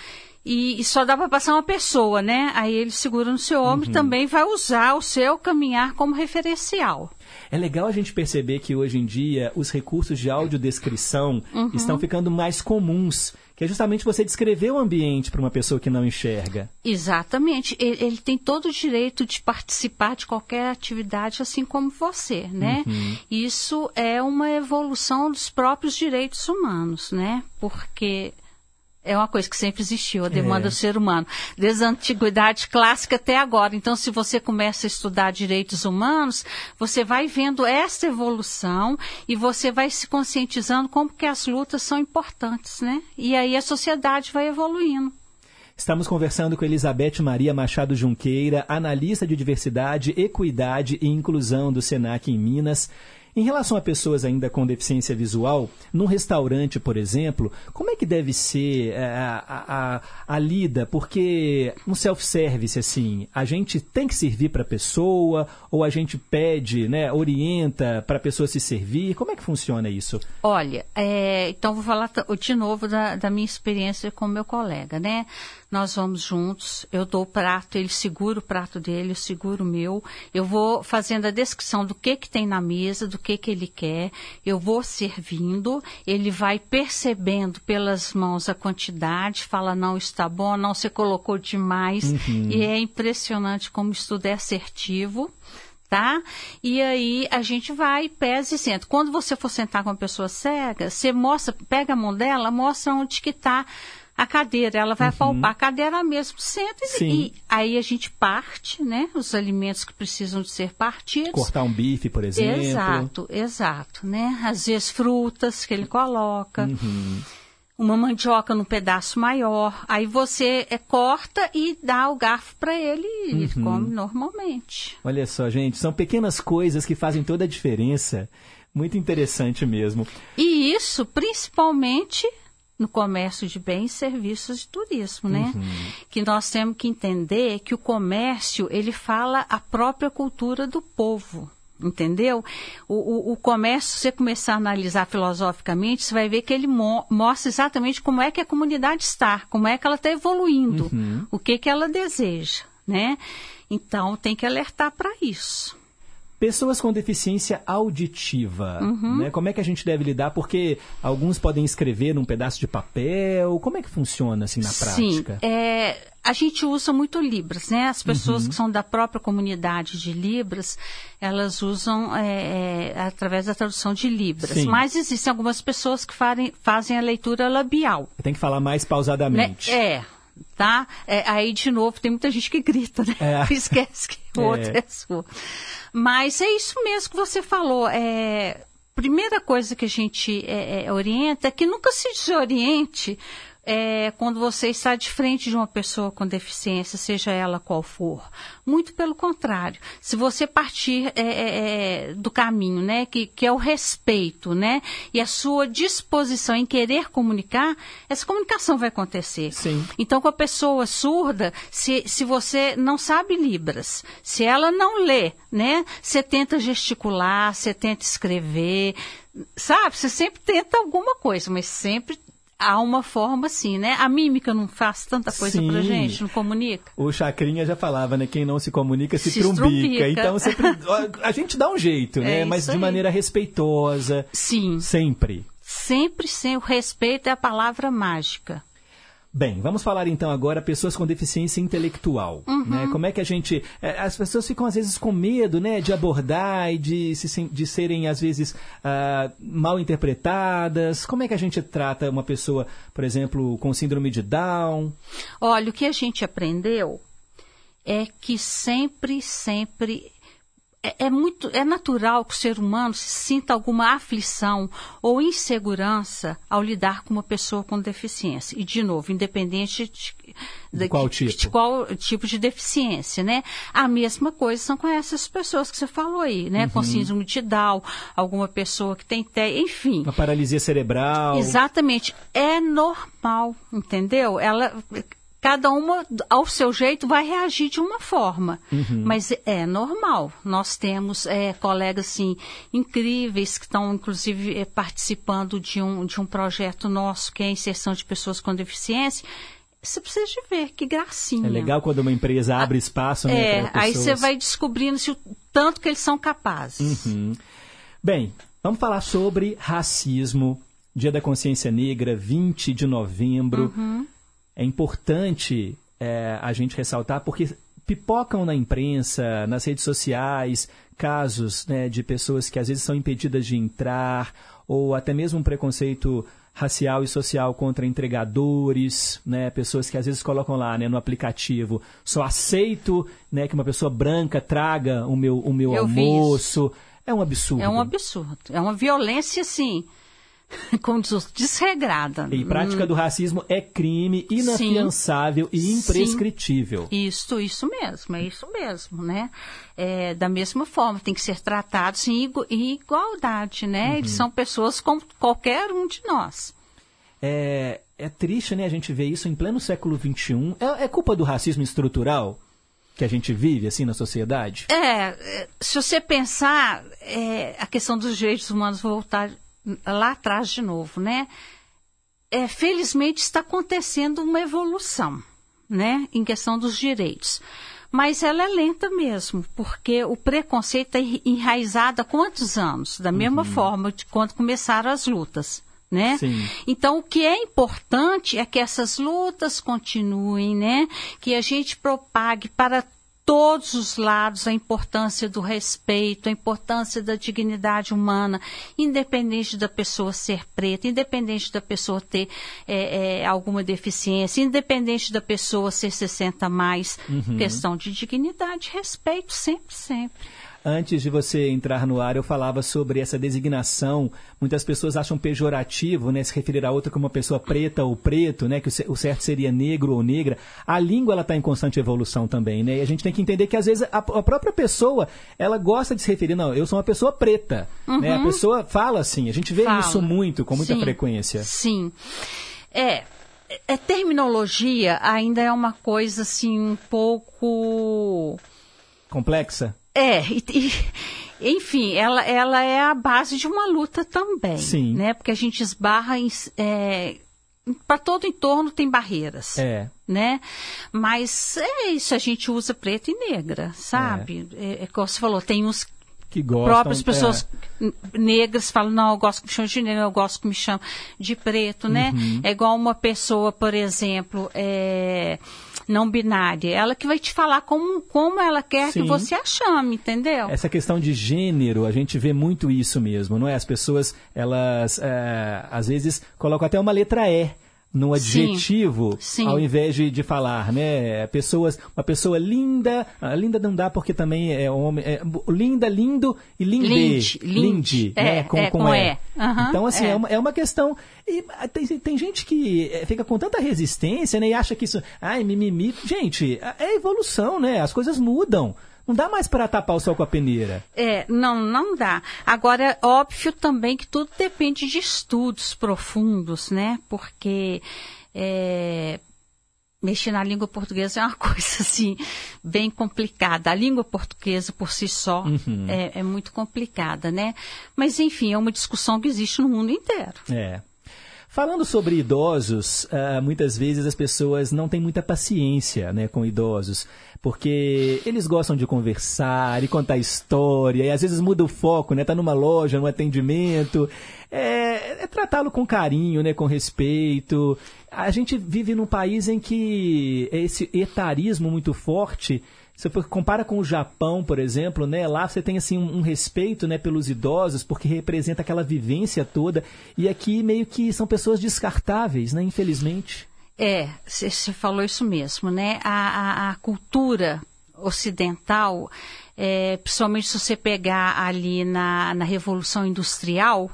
e, e só dá para passar uma pessoa, né? Aí ele segura no seu ombro uhum. e também vai usar o seu caminhar como referencial. É legal a gente perceber que hoje em dia os recursos de audiodescrição uhum. estão ficando mais comuns que é justamente você descrever o ambiente para uma pessoa que não enxerga. Exatamente. Ele, ele, tem todo o direito de participar de qualquer atividade, assim como você, né? Uhum. Isso é uma evolução dos próprios direitos humanos, né? Porque é uma coisa que sempre existiu, a demanda é. do ser humano, desde a antiguidade clássica até agora. Então, se você começa a estudar direitos humanos, você vai vendo essa evolução e você vai se conscientizando como que as lutas são importantes, né? E aí a sociedade vai evoluindo. Estamos conversando com Elizabeth Maria Machado Junqueira, analista de diversidade, equidade e inclusão do SENAC em Minas. Em relação a pessoas ainda com deficiência visual, num restaurante, por exemplo, como é que deve ser é, a, a, a, lida? Porque um self-service, assim, a gente tem que servir para a pessoa ou a gente pede, né, orienta para a pessoa se servir? Como é que funciona isso? Olha, é, então vou falar de novo da, da minha experiência com meu colega, né? Nós vamos juntos, eu dou o prato, ele segura o prato dele, eu seguro o meu, eu vou fazendo a descrição do que que tem na mesa, do que que ele quer, eu vou servindo, ele vai percebendo pelas mãos a quantidade, fala não está bom, não você colocou demais, uhum. e é impressionante como isso tudo é assertivo tá? E aí a gente vai, pesa e senta. Quando você for sentar com uma pessoa cega, você mostra, pega a mão dela, mostra onde que está a cadeira, ela vai uhum. palpar a cadeira mesmo, senta e, e, aí a gente parte, né? Os alimentos que precisam de ser partidos. Cortar um bife, por exemplo. Exato, exato, né? Às vezes frutas que ele coloca. Uhum. Uma mandioca num pedaço maior, aí você é, corta e dá o garfo para ele e uhum. ele come normalmente. Olha só, gente, são pequenas coisas que fazem toda a diferença. Muito interessante mesmo. E isso principalmente no comércio de bens, serviços e turismo, né? Uhum. Que nós temos que entender que o comércio, ele fala a própria cultura do povo. Entendeu? O, o, o comércio, se você começar a analisar filosoficamente, você vai ver que ele mo mostra exatamente como é que a comunidade está, como é que ela está evoluindo, uhum. o que, que ela deseja, né? Então, tem que alertar para isso. Pessoas com deficiência auditiva, uhum. né? Como é que a gente deve lidar? Porque alguns podem escrever num pedaço de papel. Como é que funciona assim na prática? Sim, é, a gente usa muito Libras, né? As pessoas uhum. que são da própria comunidade de Libras, elas usam é, é, através da tradução de Libras. Sim. Mas existem algumas pessoas que farem, fazem a leitura labial. Tem que falar mais pausadamente. Né? É tá? É, aí, de novo, tem muita gente que grita, né? É. *laughs* Esquece que o outro é, é sua. Mas é isso mesmo que você falou. É, primeira coisa que a gente é, é, orienta é que nunca se desoriente é, quando você está de frente de uma pessoa com deficiência, seja ela qual for. Muito pelo contrário. Se você partir é, é, é, do caminho, né, que, que é o respeito, né, e a sua disposição em querer comunicar, essa comunicação vai acontecer. Sim. Então, com a pessoa surda, se, se você não sabe Libras, se ela não lê, né, você tenta gesticular, você tenta escrever, sabe? Você sempre tenta alguma coisa, mas sempre há uma forma assim, né? A mímica não faz tanta coisa Sim. pra gente, não comunica. O Chacrinha já falava, né? Quem não se comunica se, se trumbica. Então sempre, a gente dá um jeito, *laughs* né? É Mas de aí. maneira respeitosa. Sim. Sempre. Sempre sem o respeito é a palavra mágica. Bem, vamos falar então agora pessoas com deficiência intelectual. Uhum. Né? Como é que a gente. É, as pessoas ficam às vezes com medo né, de abordar e de, se, de serem às vezes uh, mal interpretadas. Como é que a gente trata uma pessoa, por exemplo, com síndrome de Down? Olha, o que a gente aprendeu é que sempre, sempre é, é, muito é natural que o ser humano se sinta alguma aflição ou insegurança ao lidar com uma pessoa com deficiência. E de novo independente de, de, qual, tipo? de qual tipo de deficiência né? A mesma coisa são com essas pessoas que você falou aí né? Uhum. com síndrome de Down alguma pessoa que tem enfim. Uma paralisia cerebral. Exatamente. É normal entendeu? Ela cada uma, ao seu jeito, vai reagir de uma forma. Uhum. Mas é normal. Nós temos é, colegas assim, incríveis que estão, inclusive, é, participando de um, de um projeto nosso, que é a inserção de pessoas com deficiência. Você precisa de ver, que gracinha. É legal quando uma empresa abre ah, espaço, né? É, aí você vai descobrindo se o tanto que eles são capazes. Uhum. Bem, vamos falar sobre racismo Dia da Consciência Negra, 20 de novembro. Uhum. É importante é, a gente ressaltar porque pipocam na imprensa, nas redes sociais, casos né, de pessoas que às vezes são impedidas de entrar, ou até mesmo um preconceito racial e social contra entregadores, né, pessoas que às vezes colocam lá né, no aplicativo, só aceito né, que uma pessoa branca traga o meu, o meu Eu almoço. É um absurdo. É um absurdo. É uma violência, assim, *laughs* o- desregrada. E prática Hum, do racismo é crime inafiançável e Sim. imprescritível. Isso, isso mesmo, é isso mesmo, né? É, da mesma forma, tem que ser tratados em igualdade, né? Uhum. Eles são pessoas como qualquer um de nós. É, é triste, né, a gente ver isso em pleno século XXI. É, é culpa do racismo estrutural que a gente vive, assim, na sociedade? É, é, se você pensar, é, a questão dos direitos humanos voltar lá atrás de novo, né? É, felizmente está acontecendo uma evolução, né? Em questão dos direitos. Mas ela é lenta mesmo, porque o preconceito é enraizado há quantos anos? Da mesma forma de quando começaram as lutas. Né? Sim. Então, o que é importante é que essas lutas continuem, né? Que a gente propague para todos os lados a importância do respeito, a importância da dignidade humana, independente da pessoa ser preta, independente da pessoa ter é, é, alguma deficiência, independente da pessoa ser 60 a mais. Uhum. Questão de dignidade, respeito, sempre, sempre. Antes de você entrar no ar, eu falava sobre essa designação. Muitas pessoas acham pejorativo, né, se referir a outra como uma pessoa preta ou preto, né, que o ce- o certo seria negro ou negra. A língua ela está em constante evolução também, né? E a gente tem que entender que às vezes a, a própria pessoa ela gosta de se referir, não, eu sou uma pessoa preta, né? A Uhum. pessoa fala assim. A gente vê Fala. isso muito, com muita Sim. frequência. Sim. É, é, terminologia ainda é uma coisa assim um pouco Complexa. É, e, e, enfim, ela, ela é a base de uma luta também. Sim. Né? Porque a gente esbarra em. É, para todo entorno tem barreiras. É. Né? Mas é isso, a gente usa preto e negra, sabe? É, é como você falou, tem uns Que gostam. próprias pessoas é. negras falam, não, eu gosto que me chame de negra, eu gosto que me chame de preto, né? Uhum. É igual uma pessoa, por exemplo, é, não binária, ela que vai te falar como, como ela quer Sim. que você a chame, entendeu? Essa questão de gênero, a gente vê muito isso mesmo, não é? As pessoas, elas, é, às vezes, colocam até uma letra E no Sim. adjetivo, Sim. ao invés de, de falar, né? Pessoas, uma pessoa linda, linda não dá porque também é homem, é, linda, lindo e linde, Linde, linde. linde, É, né? Com, é, com, com E. E. Aham, então, assim, é. é. uma, é uma questão. E ah, tem, tem gente que eh, fica com tanta resistência, né? E acha que isso, ai, mimimi. Gente, é evolução, né? As coisas mudam. Não dá mais para tapar o sol com a peneira. É, não, não dá. Agora, é óbvio também que tudo depende de estudos profundos, né? Porque é, mexer na língua portuguesa é uma *laughs* coisa assim bem complicada. A língua portuguesa por si só Uhum. é, é muito complicada, né? Mas enfim, é uma discussão que existe no mundo inteiro. É. Falando sobre idosos, ah, muitas vezes as pessoas não têm muita paciência né, com idosos, porque eles gostam de conversar e contar história, e às vezes muda o foco, né? Tá numa loja, num atendimento. É, é tratá-lo com carinho, né, com respeito. A gente vive num país em que esse etarismo muito forte você compara com o Japão, por exemplo, né, lá você tem assim um, um respeito, né, pelos idosos, porque representa aquela vivência toda, e aqui meio que são pessoas descartáveis, né, infelizmente. É, você falou isso mesmo, né? A, a- a cultura ocidental, é, principalmente se você pegar ali na, na Revolução Industrial,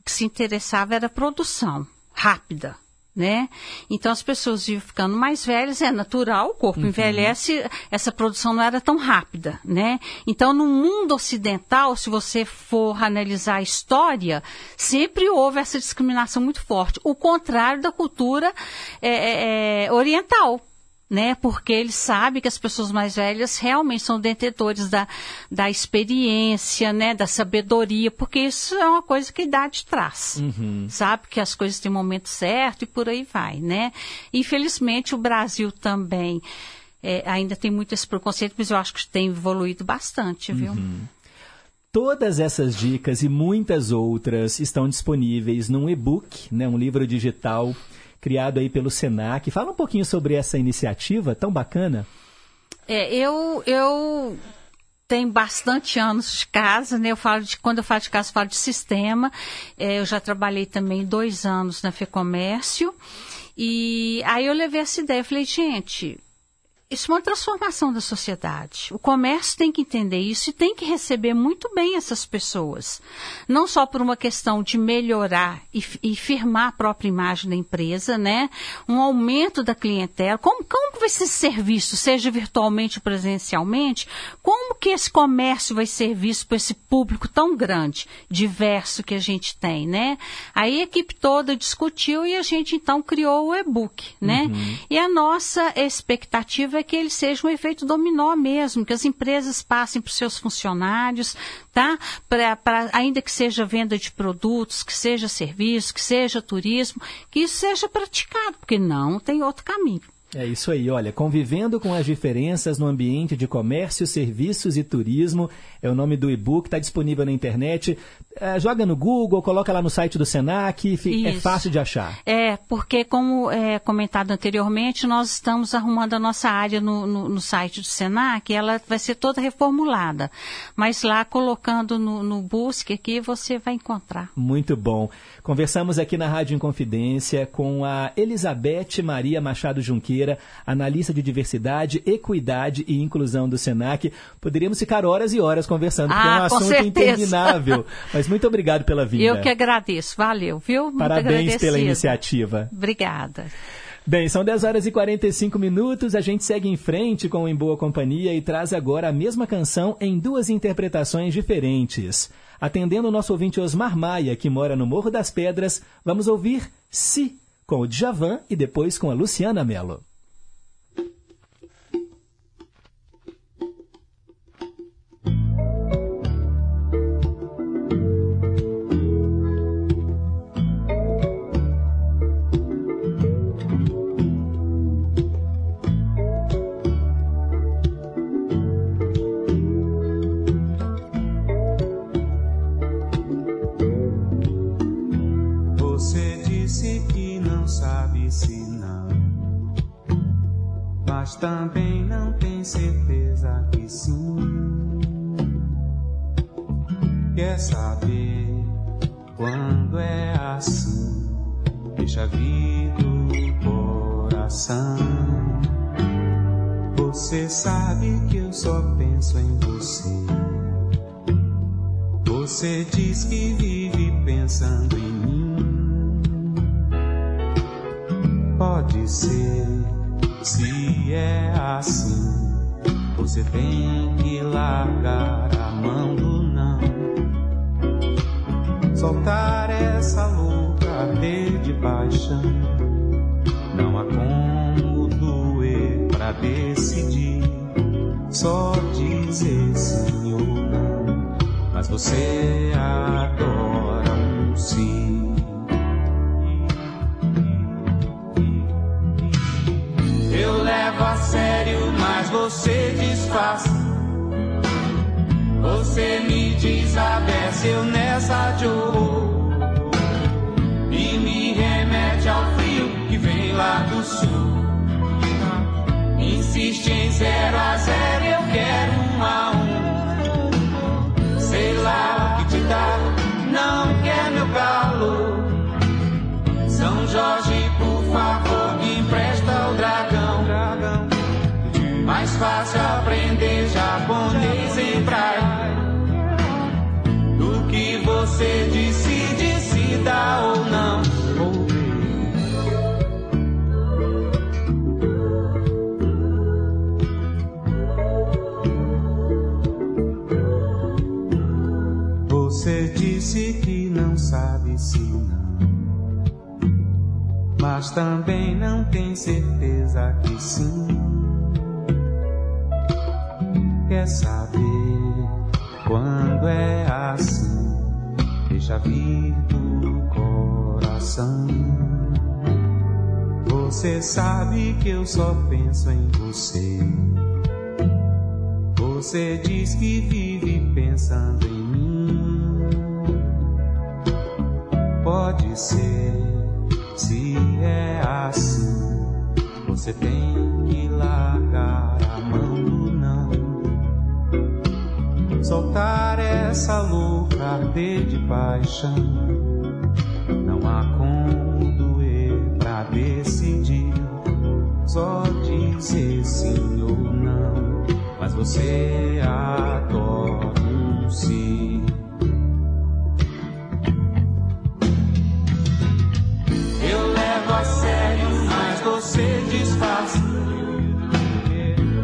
o que se interessava era a produção rápida. Né? Então as pessoas iam ficando mais velhas, é natural, o corpo envelhece, essa produção não era tão rápida, né? Então no mundo ocidental, se você for analisar a história, sempre houve essa discriminação muito forte. O contrário da cultura é, é, é, oriental, né? Porque ele sabe que as pessoas mais velhas realmente são detentores da, da experiência, né? Da sabedoria, porque isso é uma coisa que a idade traz. Sabe que as coisas têm um momento certo e por aí vai, né? Infelizmente o Brasil também é, ainda tem muito esse preconceito, mas eu acho que tem evoluído bastante, viu? Uhum. Todas essas dicas e muitas outras estão disponíveis num e-book, né, um livro digital criado aí pelo Senac. Fala um pouquinho sobre essa iniciativa tão bacana. É, eu, eu tenho bastante anos de casa, né? Eu falo de, quando eu falo de casa, eu falo de sistema. É, eu já trabalhei também dois anos na FEComércio. E aí eu levei essa ideia, falei, gente, isso é uma transformação da sociedade. O comércio tem que entender isso e tem que receber muito bem essas pessoas. Não só por uma questão de melhorar e, e firmar a própria imagem da empresa, né? Um aumento da clientela. Como, como vai ser serviço, seja virtualmente ou presencialmente? Como que esse comércio vai ser visto por esse público tão grande, diverso que a gente tem, né? Aí a equipe toda discutiu e a gente então criou o e-book, né? Uhum. E a nossa expectativa é que ele seja um efeito dominó mesmo, que as empresas passem para os seus funcionários, tá? Pra, pra, ainda que seja venda de produtos, que seja serviço, que seja turismo, que isso seja praticado, porque não tem outro caminho. É isso aí, olha, convivendo com as diferenças no ambiente de comércio, serviços e turismo, é o nome do e-book, está disponível na internet. É, joga no Google, coloca lá no site do Senac, fica, é fácil de achar. É, porque como é, comentado anteriormente, nós estamos arrumando a nossa área no, no, no, site do Senac, ela vai ser toda reformulada. Mas lá, colocando no, no Busque aqui, você vai encontrar. Muito bom. Conversamos aqui na Rádio Inconfidência com a Elizabeth Maria Machado Junqueira, analista de diversidade, equidade e inclusão do SENAC. Poderíamos ficar horas e horas conversando, porque ah, é um assunto certeza. interminável. *laughs* Mas muito obrigado pela vinda. Eu que agradeço, valeu, viu? Muito Parabéns pela iniciativa. Obrigada. Bem, são 10 horas e 45 minutos. A gente segue em frente com Em Boa Companhia e traz agora a mesma canção em duas interpretações diferentes. Atendendo o nosso ouvinte Osmar Maia, que mora no Morro das Pedras, vamos ouvir Si, com o Djavan e depois com a Luciana Mello. Mas também não tem certeza que sim. Quer saber quando é assim? Deixa vir do coração. Você sabe que eu só penso em você. Você diz que vive pensando em mim. Pode ser se é assim, você tem que largar a mão do não. Soltar essa louca arder de paixão. Não há como doer pra decidir. Só dizer sim ou não. Mas você adora um sim. Sério, mas você disfarça. Você me desabece, eu nessa horror. E me remete ao frio que vem lá do sul. Insiste em zero mas também não tem certeza que sim. Quer saber quando é assim? Deixa vir do coração. Você sabe que eu só penso em você. Você diz que vive pensando em mim. Pode ser se é assim, você tem que largar a mão do não. Soltar essa louca arder de paixão. Não há como doer pra decidir. Só dizer sim ou não. Mas você adora um sim. a sério, mas você desfaz.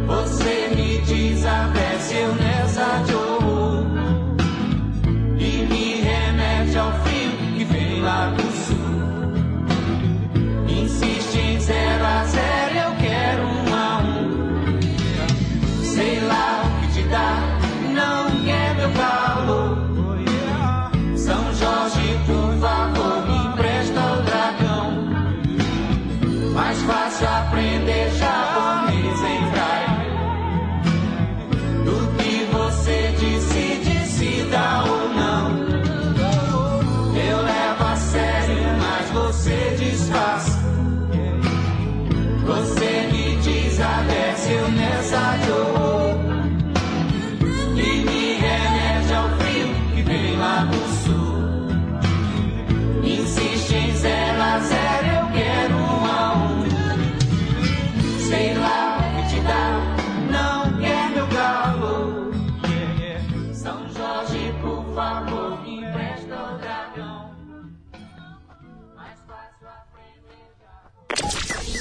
Você me diz a eu nessa de e me remete ao fim.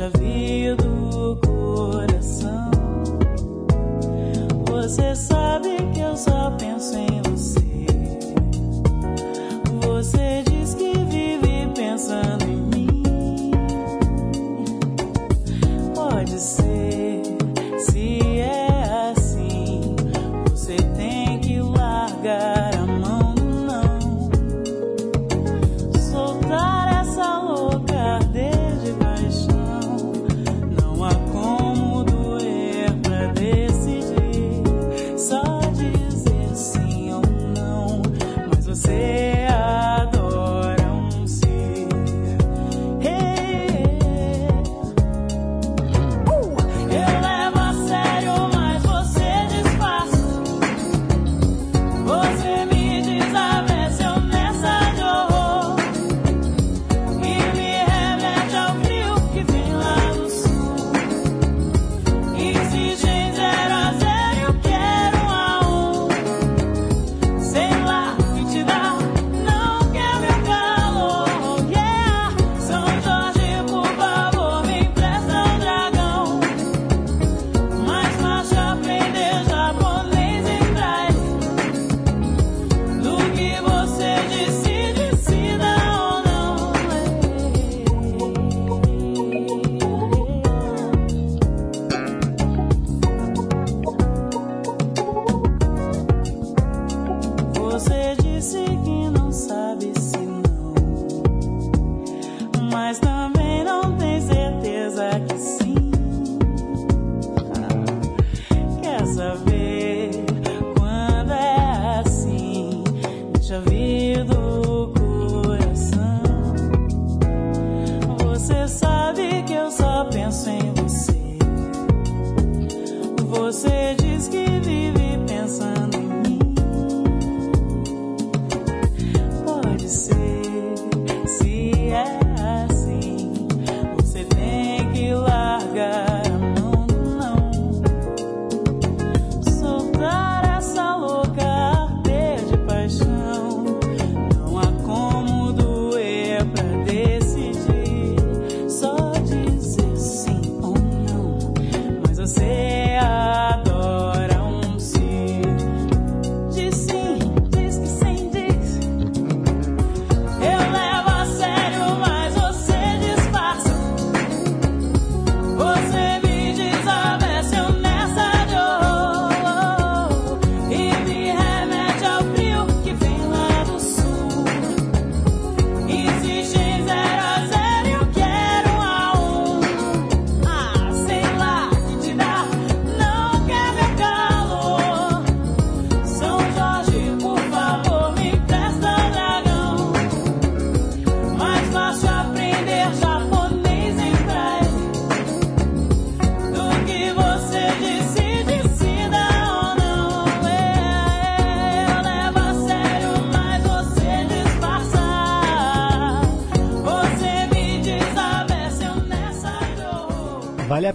deixa vir.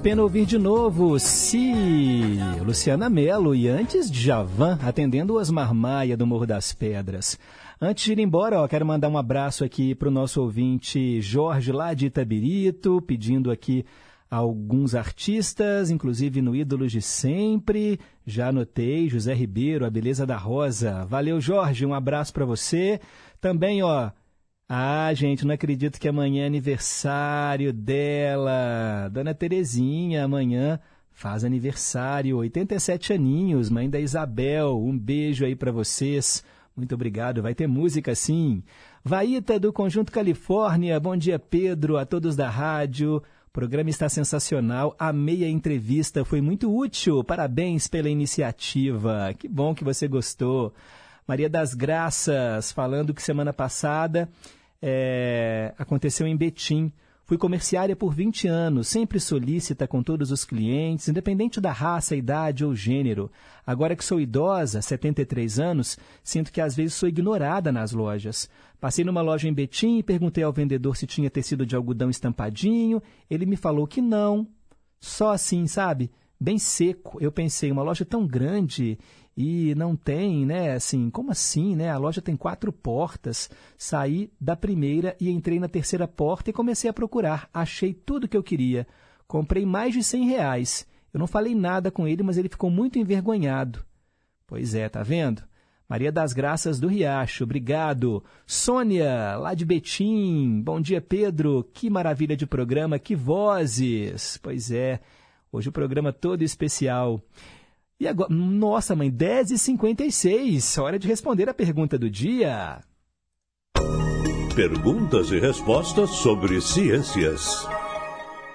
Pena ouvir de novo Se Luciana Mello e antes Javan atendendo o Osmar do Morro das Pedras. Antes de ir embora, ó, quero mandar um abraço aqui para o nosso ouvinte Jorge lá de Itabirito, pedindo aqui alguns artistas, inclusive no Ídolos de Sempre. Já anotei, José Ribeiro, A Beleza da Rosa. Valeu, Jorge, um abraço para você. Também, ó, ah, gente, não acredito que amanhã é aniversário dela. Dona Terezinha, amanhã faz aniversário, 87 aninhos, mãe da Isabel. Um beijo aí para vocês. Muito obrigado. Vai ter música sim. Vaíta do Conjunto Califórnia. Bom dia, Pedro, a todos da rádio. O programa está sensacional. Amei a entrevista, foi muito útil. Parabéns pela iniciativa. Que bom que você gostou. Maria das Graças, falando que semana passada é, aconteceu em Betim. Fui comerciária por 20 anos, sempre solícita com todos os clientes, independente da raça, idade ou gênero. Agora que sou idosa, 73 anos, sinto que às vezes sou ignorada nas lojas. Passei numa loja em Betim e perguntei ao vendedor se tinha tecido de algodão estampadinho. Ele me falou que não. Só assim, sabe? Bem seco. Eu pensei, uma loja tão grande e não tem, né? Assim, como assim, né? A loja tem quatro portas. Saí da primeira e entrei na terceira porta e comecei a procurar. Achei tudo que eu queria. Comprei mais de cem reais. Eu não falei nada com ele, mas ele ficou muito envergonhado. Pois é, tá vendo? Maria das Graças do Riacho, obrigado. Sônia, lá de Betim. Bom dia, Pedro. Que maravilha de programa, que vozes. Pois é, hoje o programa todo especial. E agora, nossa mãe, 10h56, hora de responder a pergunta do dia. Perguntas e respostas sobre ciências.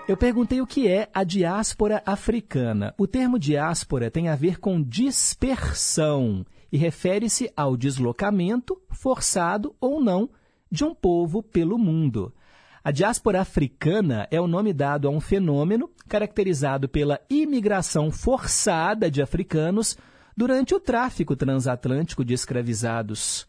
Eu perguntei o que é a diáspora africana. O termo diáspora tem a ver com dispersão e refere-se ao deslocamento, forçado ou não, de um povo pelo mundo. A diáspora africana é o nome dado a um fenômeno caracterizado pela imigração forçada de africanos durante o tráfico transatlântico de escravizados.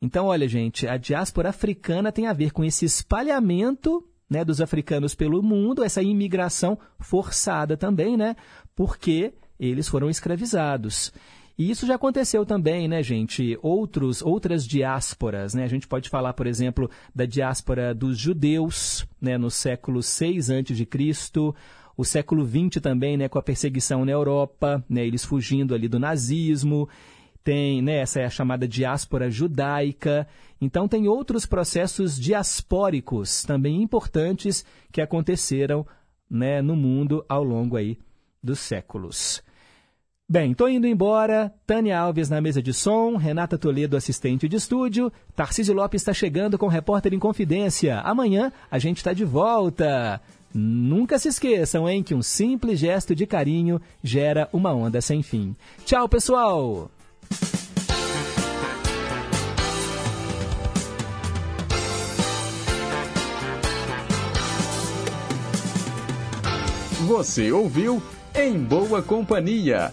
Então, olha, gente, a diáspora africana tem a ver com esse espalhamento né, dos africanos pelo mundo, essa imigração forçada também, né, porque eles foram escravizados. E isso já aconteceu também, né, gente? Outros, outras diásporas, né? A gente pode falar, por exemplo, da diáspora dos judeus, né, no século 6 a.C., o século 20 também, né, com a perseguição na Europa, né, eles fugindo ali do nazismo. Tem, né, essa é a chamada diáspora judaica. Então tem outros processos diaspóricos também importantes que aconteceram, né, no mundo ao longo aí dos séculos. Bem, tô indo embora. Tânia Alves na mesa de som, Renata Toledo, assistente de estúdio. Tarcísio Lopes está chegando com o Repórter em Confidência. Amanhã a gente está de volta. Nunca se esqueçam, hein, que um simples gesto de carinho gera uma onda sem fim. Tchau, pessoal! Você ouviu Em Boa Companhia